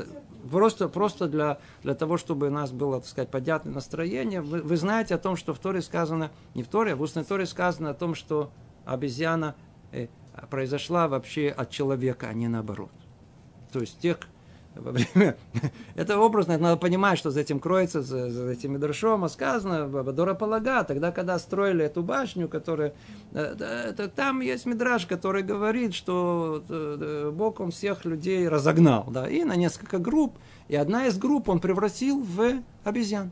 Speaker 1: просто, просто для, для того, чтобы у нас было, так сказать, понятное настроение. Вы, вы знаете о том, что в Торе сказано, не в Торе, а в устной Торе сказано о том, что обезьяна э, произошла вообще от человека, а не наоборот то есть тех, во время... Это образно, надо понимать, что за этим кроется, за, за этим Мидрашом, сказано, Бабадора Полага, тогда, когда строили эту башню, которая... Это, там есть Мидраш, который говорит, что э, Бог он всех людей разогнал, да, и на несколько групп, и одна из групп он превратил в обезьян.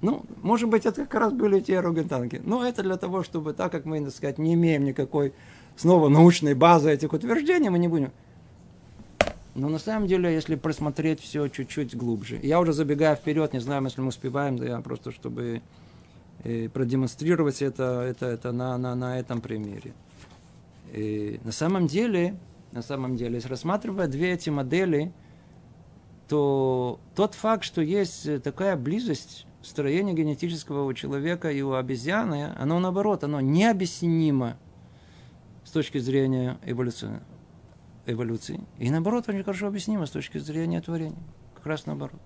Speaker 1: Ну, может быть, это как раз были те аргументанки. Но это для того, чтобы, так как мы, так сказать, не имеем никакой снова научной базы этих утверждений, мы не будем. Но на самом деле, если просмотреть все чуть-чуть глубже, я уже забегаю вперед, не знаю, если мы успеваем, да я просто чтобы э, продемонстрировать это, это, это на, на, на этом примере. И на самом деле, на самом деле, если рассматривая две эти модели, то тот факт, что есть такая близость строения генетического у человека и у обезьяны, оно наоборот, оно необъяснимо с точки зрения эволюции. Эволюции. И наоборот, очень хорошо объяснимо с точки зрения творения. Как раз наоборот.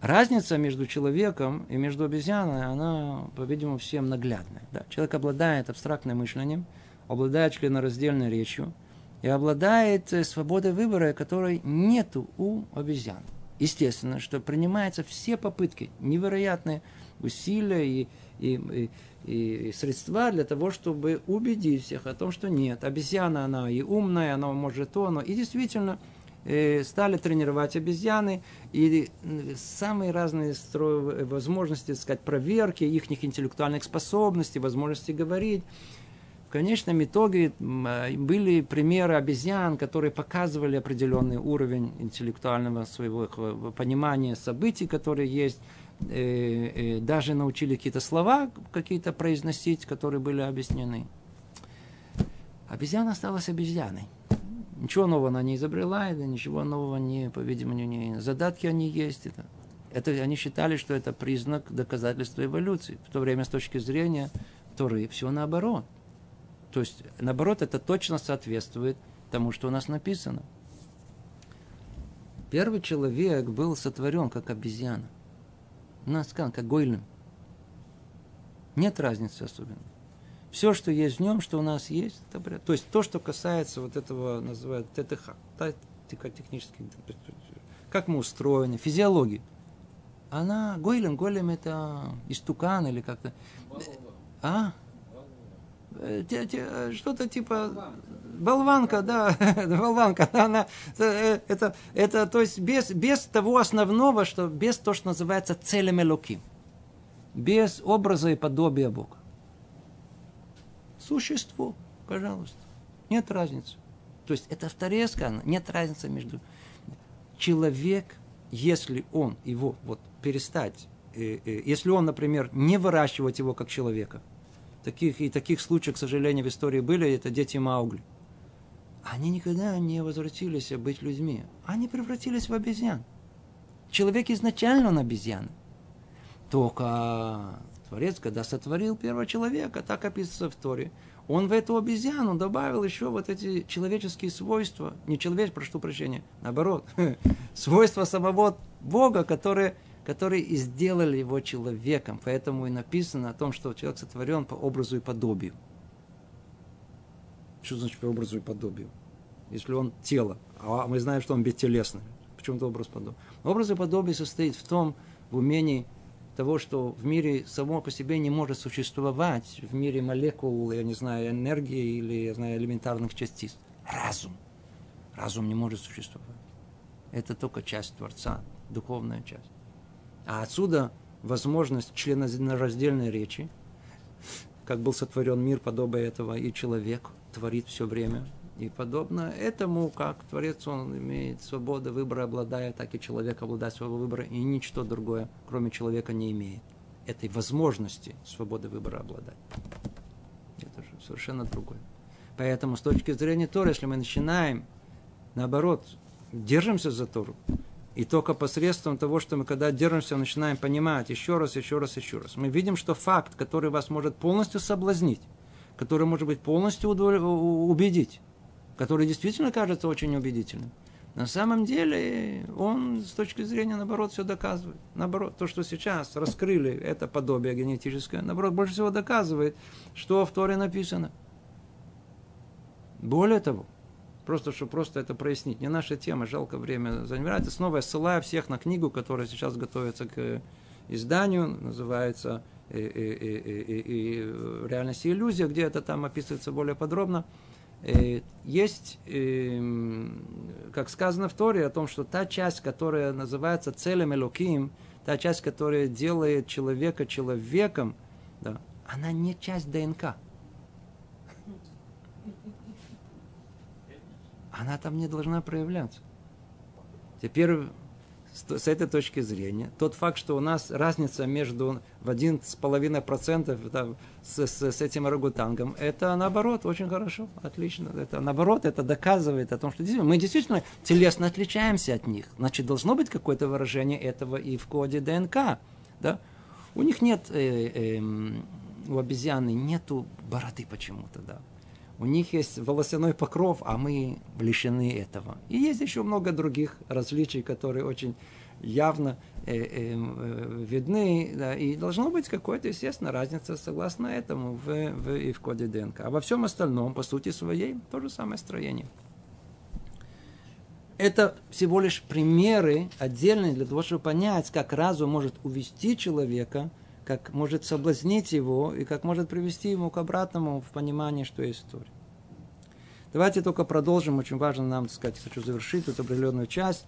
Speaker 1: Разница между человеком и между обезьяной, она, по-видимому, всем наглядная. Да? Человек обладает абстрактным мышлением, обладает членораздельной речью и обладает э, свободой выбора, которой нету у обезьян. Естественно, что принимаются все попытки, невероятные усилия и, и, и, и средства для того, чтобы убедить всех о том, что нет, обезьяна, она и умная, она может то, но и действительно – Э, стали тренировать обезьяны, и самые разные возможности, так сказать, проверки их интеллектуальных способностей, возможности говорить. В конечном итоге а, были примеры обезьян, которые показывали определенный уровень интеллектуального своего понимания событий, которые есть, э, э, даже научили какие-то слова какие-то произносить, которые были объяснены. Обезьяна осталась обезьяной. Ничего нового она не изобрела, это ничего нового не, по-видимому, не задатки они есть. Это, это они считали, что это признак доказательства эволюции. В то время с точки зрения Торы все наоборот. То есть, наоборот, это точно соответствует тому, что у нас написано. Первый человек был сотворен как обезьяна. У нас сказано, как гойлем. Нет разницы особенно все, что есть в нем, что у нас есть, это бред. То есть то, что касается вот этого, называют ТТХ, технический, как мы устроены, физиологии. Она, Гойлем, Гойлем это истукан или как-то. А? Что-то типа болванка, да, болванка, она, это, это, это, то есть без, без того основного, что без того, что называется целем элоки, без образа и подобия Бога существо, пожалуйста. Нет разницы. То есть это в нет разницы между... Человек, если он его вот перестать, э, э, если он, например, не выращивать его как человека, таких и таких случаев, к сожалению, в истории были, это дети Маугли. Они никогда не возвратились быть людьми. Они превратились в обезьян. Человек изначально он обезьян. Только Творец, когда сотворил первого человека, так описывается в Торе, он в эту обезьяну добавил еще вот эти человеческие свойства, не человеческие, прошу прощения, наоборот, свойства самого Бога, которые, которые и сделали его человеком. Поэтому и написано о том, что человек сотворен по образу и подобию. Что значит по образу и подобию? Если он тело, а мы знаем, что он бестелесный. Почему это образ подобия? Образ и подобие состоит в том, в умении того, что в мире само по себе не может существовать, в мире молекул, я не знаю, энергии или, я знаю, элементарных частиц. Разум. Разум не может существовать. Это только часть Творца, духовная часть. А отсюда возможность членораздельной речи, как был сотворен мир, подобие этого, и человек творит все время – и подобно этому, как Творец, он имеет свободу выбора, обладая, так и человек обладает свободой выбора, и ничто другое, кроме человека, не имеет этой возможности свободы выбора обладать. Это же совершенно другое. Поэтому с точки зрения Тора, если мы начинаем, наоборот, держимся за Тору, и только посредством того, что мы когда держимся, начинаем понимать еще раз, еще раз, еще раз, мы видим, что факт, который вас может полностью соблазнить, который может быть полностью убедить, который действительно кажется очень убедительным, на самом деле он с точки зрения, наоборот, все доказывает. Наоборот, то, что сейчас раскрыли это подобие генетическое, наоборот, больше всего доказывает, что в Торе написано. Более того, просто, чтобы просто это прояснить, не наша тема, жалко время занимать. Снова я ссылаю всех на книгу, которая сейчас готовится к изданию, называется и, «Реальность и иллюзия», где это там описывается более подробно. Есть, эм, как сказано в Торе, о том, что та часть, которая называется целым Элоким, та часть, которая делает человека человеком, да, она не часть ДНК. Она там не должна проявляться. Теперь с, этой точки зрения, тот факт, что у нас разница между в один с половиной процентов с, с, с этим орангутангом, это наоборот очень хорошо, отлично. Это наоборот, это доказывает о том, что действительно, мы действительно телесно отличаемся от них. Значит, должно быть какое-то выражение этого и в коде ДНК. Да? У них нет, э, э, у обезьяны нету бороды почему-то, да. У них есть волосяной покров, а мы лишены этого. И есть еще много других различий, которые очень явно э, э, э, видны. Да, и должно быть какая-то, естественно, разница согласно этому в, в, и в коде ДНК. А во всем остальном, по сути своей, то же самое строение. Это всего лишь примеры отдельные для того, чтобы понять, как разум может увести человека – как может соблазнить его и как может привести ему к обратному в понимании, что есть история. Давайте только продолжим, очень важно нам, сказать, хочу завершить эту определенную часть.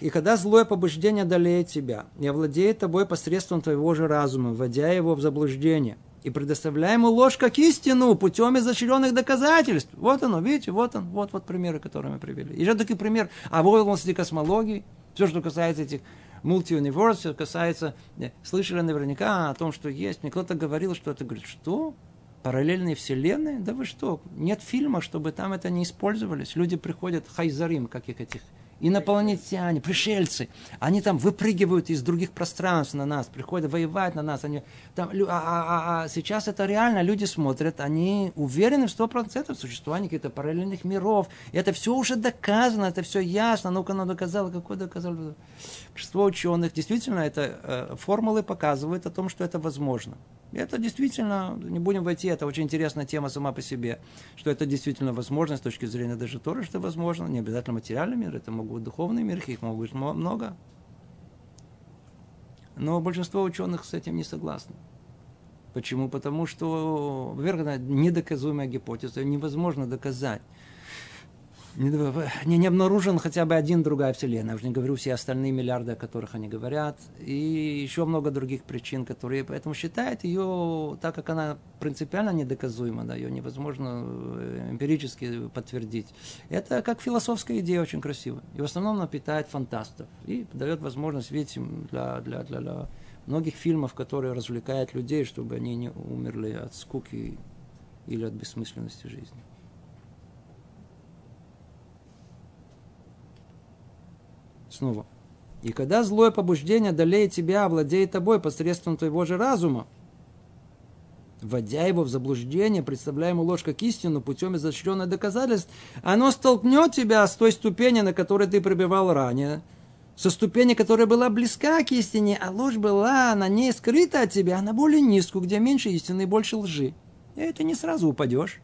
Speaker 1: И когда злое побуждение одолеет тебя и овладеет тобой посредством твоего же разума, вводя его в заблуждение, и предоставляя ему ложь как истину путем изощренных доказательств. Вот оно, видите, вот он, вот, вот примеры, которые мы привели. Еще такой пример а вот он области космологии, все, что касается этих multi-universe, касается, э, слышали наверняка о том, что есть. Мне кто-то говорил, что это, говорит, что? Параллельные вселенные? Да вы что? Нет фильма, чтобы там это не использовались. Люди приходят, хайзарим, как их этих инопланетяне, пришельцы, они там выпрыгивают из других пространств на нас, приходят воевать на нас. Они, там, а, а, а, а сейчас это реально, люди смотрят, они уверены в сто процентов в существовании каких-то параллельных миров. И это все уже доказано, это все ясно. Ну-ка, оно доказало, какое доказало. Большинство ученых, действительно, это э, формулы показывают о том, что это возможно. Это действительно, не будем войти, это очень интересная тема сама по себе, что это действительно возможно с точки зрения даже Торы, что возможно, не обязательно материальный мир, это могут быть духовные миры, их могут быть много. Но большинство ученых с этим не согласны. Почему? Потому что, во-первых, недоказуемая гипотеза, невозможно доказать не, не обнаружен хотя бы один другая вселенная. Я уже не говорю все остальные миллиарды, о которых они говорят. И еще много других причин, которые поэтому считают ее, так как она принципиально недоказуема, да, ее невозможно э, эмпирически подтвердить. Это как философская идея очень красивая. И в основном она питает фантастов. И дает возможность, видите, для, для, для, для многих фильмов, которые развлекают людей, чтобы они не умерли от скуки или от бессмысленности жизни. Снова. И когда злое побуждение одолеет тебя, овладеет тобой посредством твоего же разума, вводя его в заблуждение, представляя ему ложь как истину путем изощренных доказательств, оно столкнет тебя с той ступени, на которой ты пребывал ранее, со ступени, которая была близка к истине, а ложь была на ней скрыта от тебя, на более низкую, где меньше истины и больше лжи. И ты не сразу упадешь.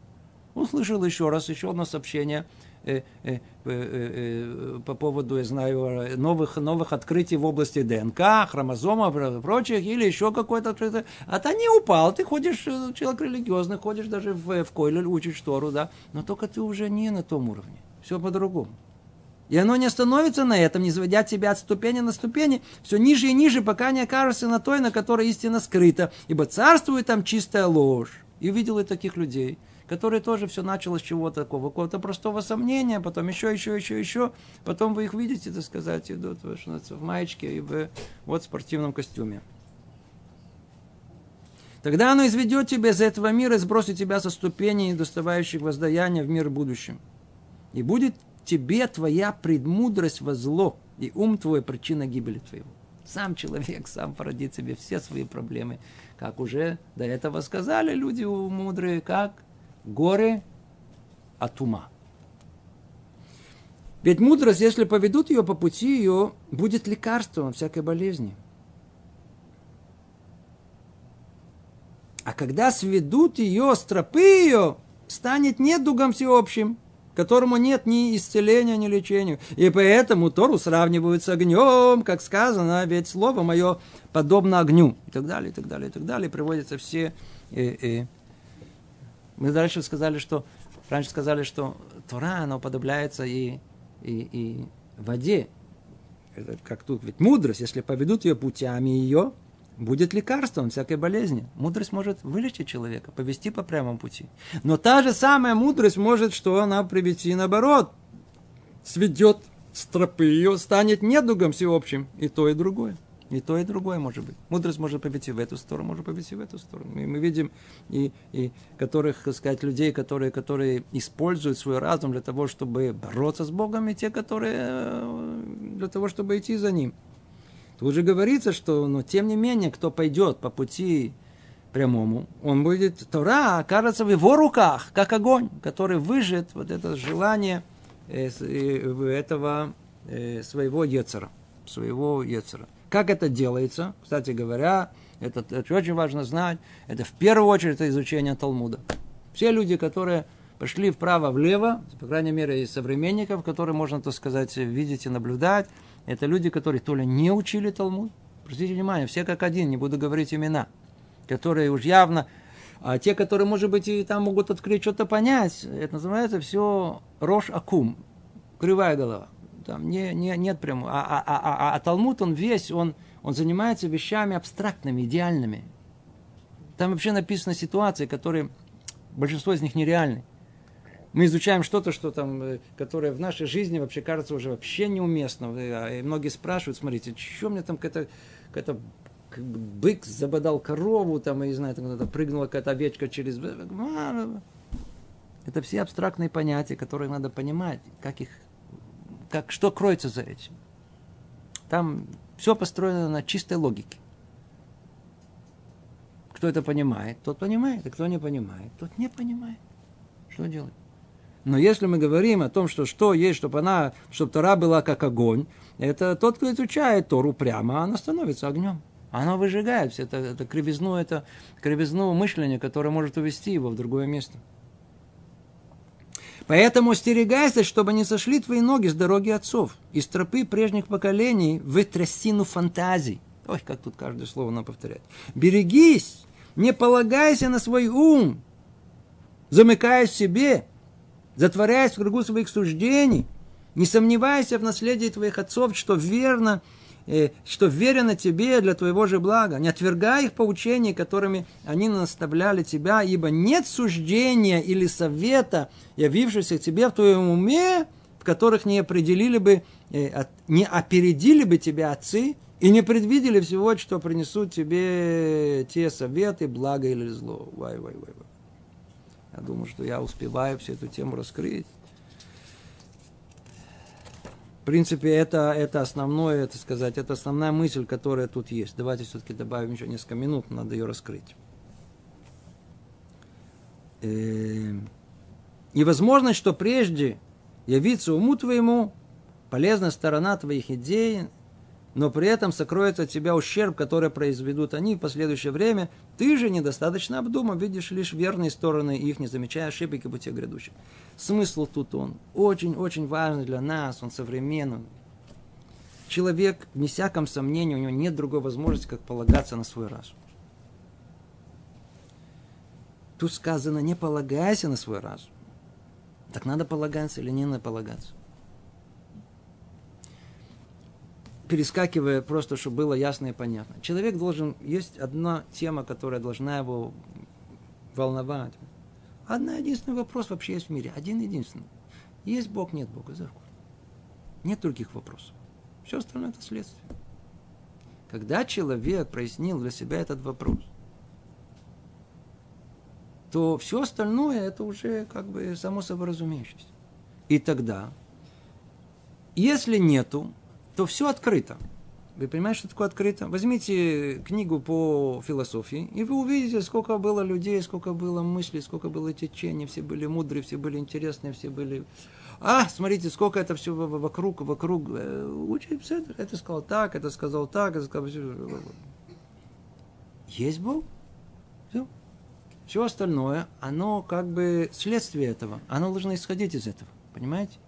Speaker 1: Услышал еще раз, еще одно сообщение – Э, э, э, по поводу, я знаю, новых, новых открытий в области ДНК, хромозомов и прочих, или еще открытие. А ты не упал, ты ходишь, человек религиозный, ходишь даже в, в Койлель, учишь Тору, да, но только ты уже не на том уровне, все по-другому. И оно не остановится на этом, не заводя тебя от ступени на ступени, все ниже и ниже, пока не окажешься на той, на которой истина скрыта, ибо царствует там чистая ложь. И увидел и таких людей – которые тоже все началось с чего-то такого, какого-то простого сомнения, потом еще, еще, еще, еще, потом вы их видите, так сказать, идут в маечке и в вот спортивном костюме. Тогда оно изведет тебя из этого мира и сбросит тебя со ступеней, доставающих воздаяния в мир будущем. И будет тебе твоя предмудрость во зло, и ум твой причина гибели твоего. Сам человек сам породит себе все свои проблемы. Как уже до этого сказали люди мудрые, как горе от ума. Ведь мудрость, если поведут ее по пути ее, будет лекарством всякой болезни. А когда сведут ее, стропы ее, станет недугом всеобщим, которому нет ни исцеления, ни лечения. И поэтому Тору сравнивают с огнем, как сказано, ведь слово мое подобно огню. И так далее, и так далее, и так далее. Приводятся все э, э, мы дальше сказали, что раньше сказали, что Тора, она уподобляется и, и, и воде. Это как тут, ведь мудрость, если поведут ее путями ее, будет лекарством всякой болезни. Мудрость может вылечить человека, повести по прямому пути. Но та же самая мудрость может, что она привести наоборот, сведет стропы ее станет недугом всеобщим. И то, и другое. И то, и другое может быть. Мудрость может пойти в эту сторону, может пойти в эту сторону. И мы видим, и, и которых, так сказать, людей, которые, которые используют свой разум для того, чтобы бороться с Богом, и те, которые э, для того, чтобы идти за Ним. Тут же говорится, что, но тем не менее, кто пойдет по пути прямому, он будет, Тора окажется в его руках, как огонь, который выжжет вот это желание э, э, этого своего Ецера, своего Ецера. Как это делается? Кстати говоря, это, это очень важно знать. Это в первую очередь это изучение Талмуда. Все люди, которые пошли вправо-влево, по крайней мере, из современников, которые можно, так сказать, видеть и наблюдать, это люди, которые то ли не учили Талмуд, простите внимание, все как один, не буду говорить имена, которые уж явно, а те, которые, может быть, и там могут открыть что-то понять, это называется все рош акум, кривая голова там не, не, нет прямо. А, а, а, а, а Талмуд, он весь, он, он занимается вещами абстрактными, идеальными. Там вообще написаны ситуации, которые, большинство из них нереальны. Мы изучаем что-то, что там, э, которое в нашей жизни вообще кажется уже вообще неуместно. А, и многие спрашивают, смотрите, что мне там какая-то, какая-то бык забодал корову, там, я не знаю, там когда-то прыгнула какая-то овечка через... Это все абстрактные понятия, которые надо понимать, как их как, что кроется за этим. Там все построено на чистой логике. Кто это понимает, тот понимает, а кто не понимает, тот не понимает. Что делать? Но если мы говорим о том, что что есть, чтобы она, чтобы Тора была как огонь, это тот, кто изучает Тору прямо, она становится огнем. Она выжигает все это, это кривизну, это кривизну мышления, которое может увести его в другое место. Поэтому остерегайся, чтобы не сошли твои ноги с дороги отцов, из тропы прежних поколений в трясину фантазий. Ой, как тут каждое слово надо повторять. Берегись, не полагайся на свой ум, замыкаясь в себе, затворяясь в кругу своих суждений, не сомневайся в наследии твоих отцов, что верно – Э, что верено тебе для твоего же блага. Не отвергай их поучений, которыми они наставляли тебя, ибо нет суждения или совета, явившегося тебе в твоем уме, в которых не определили бы, э, не опередили бы тебя отцы, и не предвидели всего, что принесут тебе те советы, благо или зло. Вай, вай, вай, вай. Я думаю, что я успеваю всю эту тему раскрыть. В принципе, это, это основное, это сказать, это основная мысль, которая тут есть. Давайте все-таки добавим еще несколько минут, надо ее раскрыть. Эм, и возможность, что прежде явиться уму твоему, полезная сторона твоих идей, но при этом сокроется от тебя ущерб, который произведут они в последующее время. Ты же недостаточно обдуман, видишь лишь верные стороны их, не замечая ошибок и пути грядущих. Смысл тут он очень-очень важный для нас, он современный. Человек, не всяком сомнении, у него нет другой возможности, как полагаться на свой разум. Тут сказано, не полагайся на свой разум. Так надо полагаться или не надо полагаться? Перескакивая просто, чтобы было ясно и понятно. Человек должен, есть одна тема, которая должна его волновать. Один единственный вопрос вообще есть в мире. Один единственный. Есть Бог, нет Бога. Нет других вопросов. Все остальное это следствие. Когда человек прояснил для себя этот вопрос, то все остальное это уже как бы само собой разумеющееся. И тогда, если нету, то все открыто. Вы понимаете, что такое открыто? Возьмите книгу по философии, и вы увидите, сколько было людей, сколько было мыслей, сколько было течений, все были мудрые, все были интересные, все были... А, смотрите, сколько это все вокруг, вокруг. Э, Учить это сказал так, это сказал так, это сказал... Есть Бог? Все. Все остальное, оно как бы следствие этого. Оно должно исходить из этого. Понимаете?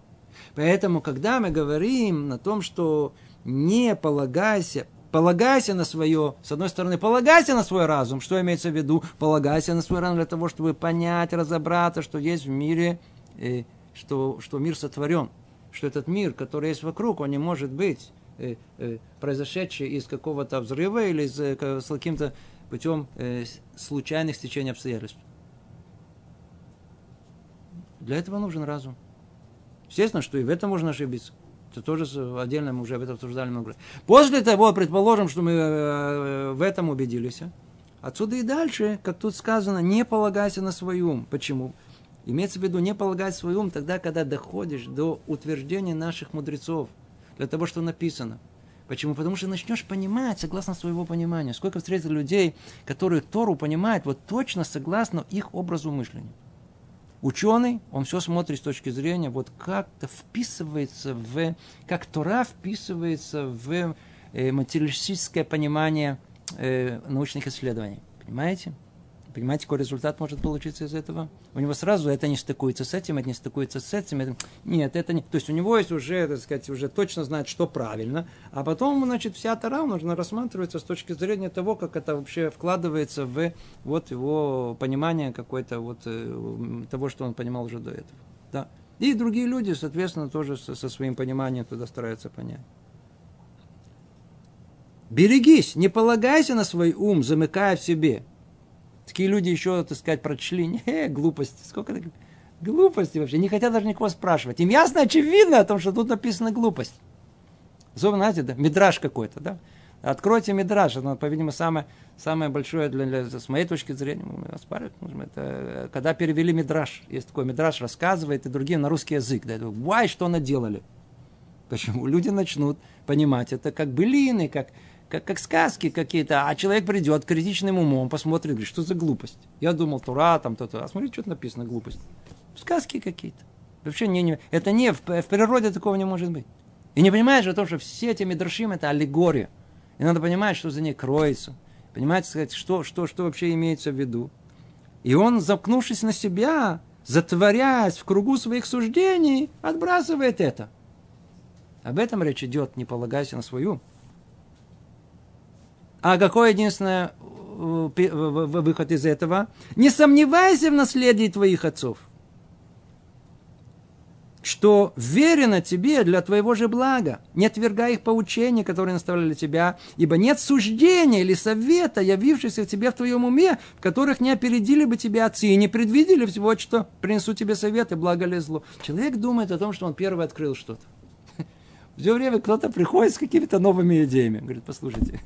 Speaker 1: Поэтому, когда мы говорим о том, что не полагайся, полагайся на свое, с одной стороны, полагайся на свой разум, что имеется в виду, полагайся на свой разум для того, чтобы понять, разобраться, что есть в мире, э, что, что мир сотворен, что этот мир, который есть вокруг, он не может быть э, э, произошедший из какого-то взрыва или из, э, с каким-то путем э, случайных стечений обстоятельств. Для этого нужен разум. Естественно, что и в этом можно ошибиться. Это тоже отдельно мы уже об этом обсуждали много раз. После того, предположим, что мы э, в этом убедились, отсюда и дальше, как тут сказано, не полагайся на свой ум. Почему? Имеется в виду, не полагайся свой ум тогда, когда доходишь до утверждения наших мудрецов, для того, что написано. Почему? Потому что начнешь понимать согласно своего понимания. Сколько встретил людей, которые Тору понимают вот точно согласно их образу мышления. Ученый, он все смотрит с точки зрения, вот как-то вписывается в, как Тора вписывается в э, материалистическое понимание э, научных исследований. Понимаете? Понимаете, какой результат может получиться из этого? У него сразу это не стыкуется с этим, это не стыкуется с этим. Это... Нет, это не... То есть у него есть уже, так сказать, уже точно знает, что правильно. А потом, значит, вся Тара нужно рассматривается с точки зрения того, как это вообще вкладывается в вот его понимание какое-то вот э, того, что он понимал уже до этого. Да. И другие люди, соответственно, тоже со, со своим пониманием туда стараются понять. Берегись, не полагайся на свой ум, замыкая в себе. Такие люди еще, так сказать, прочли. Не, глупости. Сколько таких? Глупости вообще. Не хотят даже никого спрашивать. Им ясно, очевидно о том, что тут написано глупость. Особенно, знаете, да, мидраж какой-то, да? Откройте мидраж, это, по-видимому, самое, самое большое, для, для, с моей точки зрения, оспаривать можем, это когда перевели мидраж. Есть такой мидраж, рассказывает, и другие на русский язык. Да, это, Вай, что наделали? Почему? Люди начнут понимать это как былины, как, как, как сказки какие-то, а человек придет критичным умом, посмотрит, говорит, что за глупость. Я думал, Тура, там то-то, а смотри, что написано, глупость. Сказки какие-то. Вообще не, не, это не, в, в природе такого не может быть. И не понимаешь о том, что все эти мидрашим это аллегория. И надо понимать, что за ней кроется. Понимать, сказать, что, что, что вообще имеется в виду. И он, замкнувшись на себя, затворяясь в кругу своих суждений, отбрасывает это. Об этом речь идет, не полагайся на свою а какой единственный э, выход из этого? Не сомневайся в наследии твоих отцов, что верено тебе для твоего же блага. Не отвергай их поучения, которые наставляли тебя, ибо нет суждения или совета, явившихся тебе в твоем уме, в которых не опередили бы тебя отцы и не предвидели всего, что принесут тебе советы, благо или зло. Человек думает о том, что он первый открыл что-то. Все время кто-то приходит с какими-то новыми идеями. Говорит, послушайте,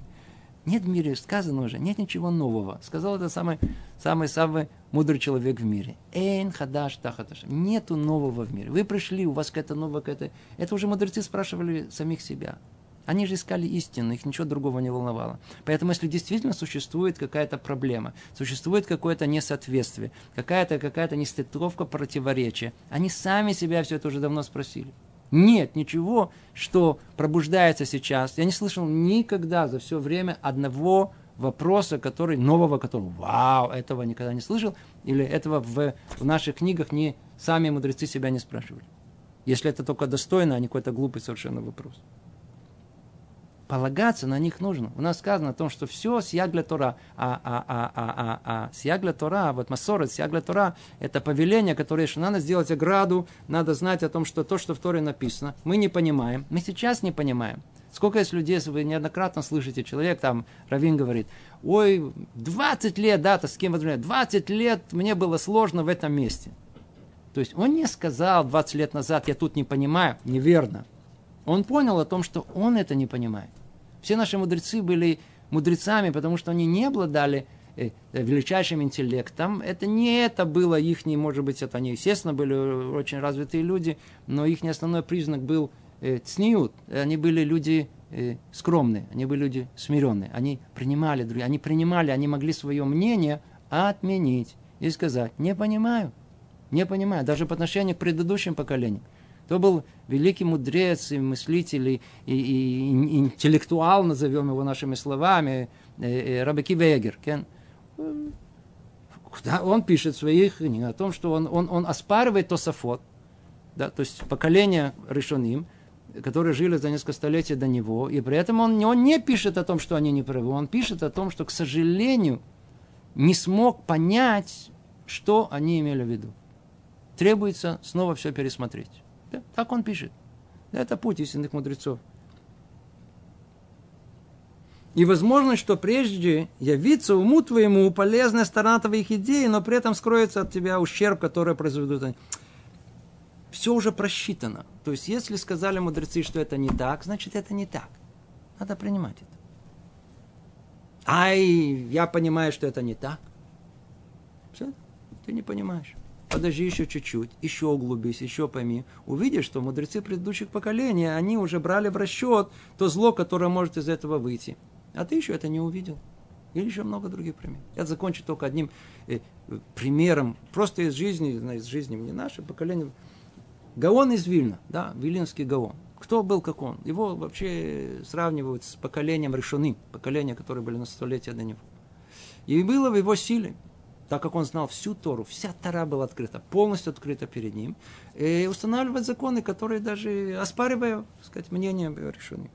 Speaker 1: нет в мире, сказано уже, нет ничего нового. Сказал это самый, самый, самый мудрый человек в мире. Эйн хадаш тахаташ. Нету нового в мире. Вы пришли, у вас какая-то новая какая-то... Это уже мудрецы спрашивали самих себя. Они же искали истину, их ничего другого не волновало. Поэтому, если действительно существует какая-то проблема, существует какое-то несоответствие, какая-то какая нестыковка, противоречие, они сами себя все это уже давно спросили. Нет ничего, что пробуждается сейчас. Я не слышал никогда за все время одного вопроса, который, нового, которого, вау, этого никогда не слышал, или этого в, в наших книгах не сами мудрецы себя не спрашивали. Если это только достойно, а не какой-то глупый совершенно вопрос полагаться на них нужно. У нас сказано о том, что все с ягля Тора, а, а, а, а, а, а с ягля Тора, вот Масорет, с ягля Тора, это повеление, которое, что надо сделать ограду, надо знать о том, что то, что в Торе написано, мы не понимаем, мы сейчас не понимаем. Сколько есть людей, если вы неоднократно слышите, человек там, Равин говорит, ой, 20 лет, да, то с кем 20 лет мне было сложно в этом месте. То есть он не сказал 20 лет назад, я тут не понимаю, неверно. Он понял о том, что он это не понимает. Все наши мудрецы были мудрецами, потому что они не обладали э, величайшим интеллектом. Это не это было их, может быть, это они, естественно, были очень развитые люди, но их основной признак был э, цниют. Они были люди э, скромные, они были люди смиренные. Они принимали, они принимали, они могли свое мнение отменить и сказать, не понимаю, не понимаю, даже по отношению к предыдущим поколениям. Кто был великий мудрец и мыслитель, и, и, и интеллектуал, назовем его нашими словами, э, э, Рабаки Вегер. Он пишет в своих книгах о том, что он, он, он оспаривает Тософот, да, то есть поколение решенным, которые жили за несколько столетий до него, и при этом он, он не пишет о том, что они не правы, он пишет о том, что, к сожалению, не смог понять, что они имели в виду. Требуется снова все пересмотреть. Да, так он пишет. Это путь истинных мудрецов. И возможно, что прежде явится уму твоему полезная сторона твоих идей, но при этом скроется от тебя ущерб, который произведут они. все уже просчитано. То есть, если сказали мудрецы, что это не так, значит, это не так. Надо принимать это. Ай, я понимаю, что это не так. Все, ты не понимаешь. Подожди еще чуть-чуть, еще углубись, еще пойми. Увидишь, что мудрецы предыдущих поколений, они уже брали в расчет то зло, которое может из этого выйти. А ты еще это не увидел. Или еще много других примеров. Я закончу только одним э, примером, просто из жизни, из жизни не наше поколение. Гаон из Вильна, да, Вилинский Гаон. Кто был как он? Его вообще сравнивают с поколением решены, поколения, которые были на столетия до него. И было в его силе, так как он знал всю Тору, вся Тора была открыта, полностью открыта перед ним, и устанавливать законы, которые даже оспаривая, так сказать, мнение решены.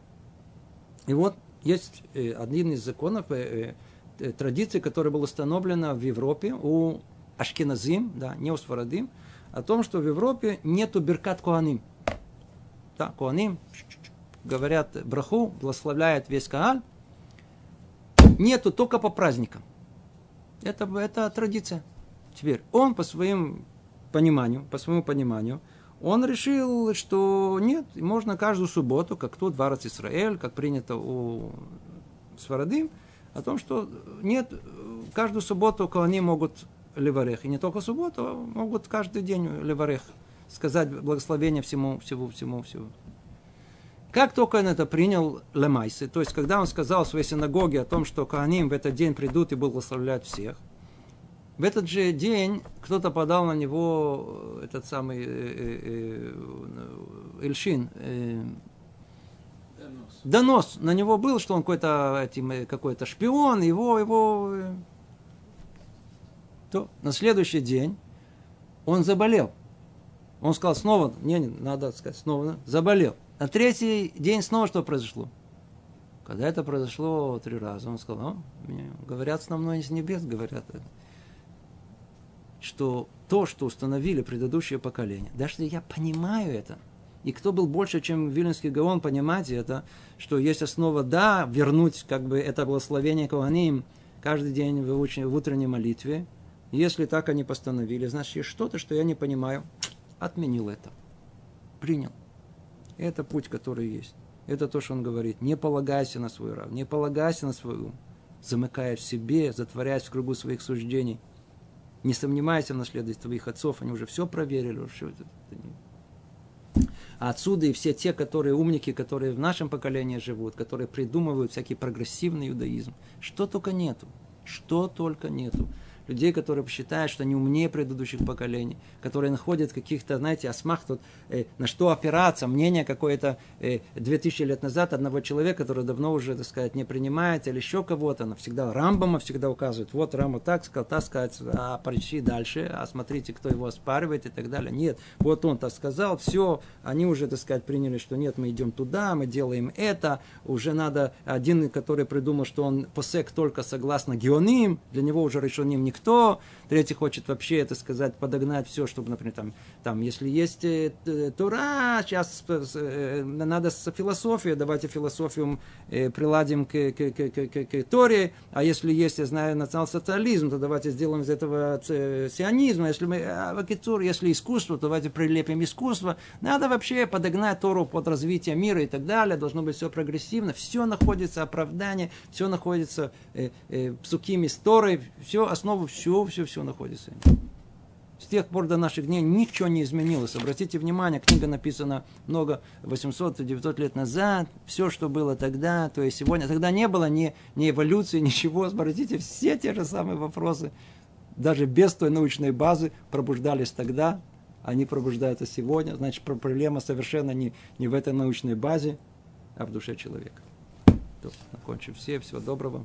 Speaker 1: И вот есть э, один из законов, э, э, традиции, которая была установлена в Европе у Ашкеназим, да, не у Сфарадим, о том, что в Европе нету беркат куаним. Да, куаним говорят браху, благословляет весь Кааль. Нету только по праздникам. Это, это традиция. Теперь он по своим пониманию, по своему пониманию, он решил, что нет, можно каждую субботу, как тут в Израиль, как принято у Сварадим, о том, что нет, каждую субботу они могут леварех. И не только субботу, а могут каждый день леварех сказать благословение всему, всему, всему, всему. Как только он это принял Лемайсы, то есть когда он сказал в своей синагоге о том, что Кааним в этот день придут и благословлять всех, в этот же день кто-то подал на него этот самый э, э, э, Эльшин, э, донос. донос на него был, что он какой-то э, какой-то шпион, его, его э, то на следующий день он заболел. Он сказал снова, не, не, надо сказать, снова заболел. На третий день снова что произошло? Когда это произошло три раза, он сказал, мне говорят с мной из небес, говорят, что то, что установили предыдущее поколение, даже я понимаю это, и кто был больше, чем Вильнюсский Гаон, понимать это, что есть основа, да, вернуть как бы это благословение Коаним каждый день в, в утренней молитве, если так они постановили, значит, есть что-то, что я не понимаю. Отменил это. Принял. Это путь, который есть. Это то, что он говорит. Не полагайся на свой разум, не полагайся на свой ум. Замыкаясь в себе, затворяясь в кругу своих суждений. Не сомневайся в наследстве твоих отцов, они уже все проверили. Уже это, это не... А отсюда и все те, которые умники, которые в нашем поколении живут, которые придумывают всякий прогрессивный иудаизм. Что только нету. Что только нету людей, которые считают, что они умнее предыдущих поколений, которые находят каких-то, знаете, осмах тут, э, на что опираться, мнение какое-то э, 2000 лет назад одного человека, который давно уже, так сказать, не принимает, или еще кого-то, она всегда Рамбама всегда указывает, вот Рамбам так сказал, так сказать, а прочти дальше, а смотрите, кто его оспаривает и так далее. Нет, вот он так сказал, все, они уже, так сказать, приняли, что нет, мы идем туда, мы делаем это, уже надо, один, который придумал, что он посек только согласно геоним, для него уже решеним не никто, третий хочет вообще, это сказать, подогнать все, чтобы, например, там, там если есть э, Тура, сейчас э, надо с философией, давайте философию э, приладим к, к, к, к, к, к Торе, а если есть, я знаю, национал-социализм, то давайте сделаем из этого сионизм, а если мы, а, если искусство, то давайте прилепим искусство, надо вообще подогнать Тору под развитие мира и так далее, должно быть все прогрессивно, все находится оправдание, все находится э, э, псукими с все основу все, все, все находится. С тех пор до наших дней ничего не изменилось. Обратите внимание, книга написана много, 800-900 лет назад. Все, что было тогда, то есть сегодня. Тогда не было ни, ни эволюции, ничего. Обратите, все те же самые вопросы, даже без той научной базы, пробуждались тогда. Они пробуждаются сегодня. Значит, проблема совершенно не, не в этой научной базе, а в душе человека. То, все. Всего доброго.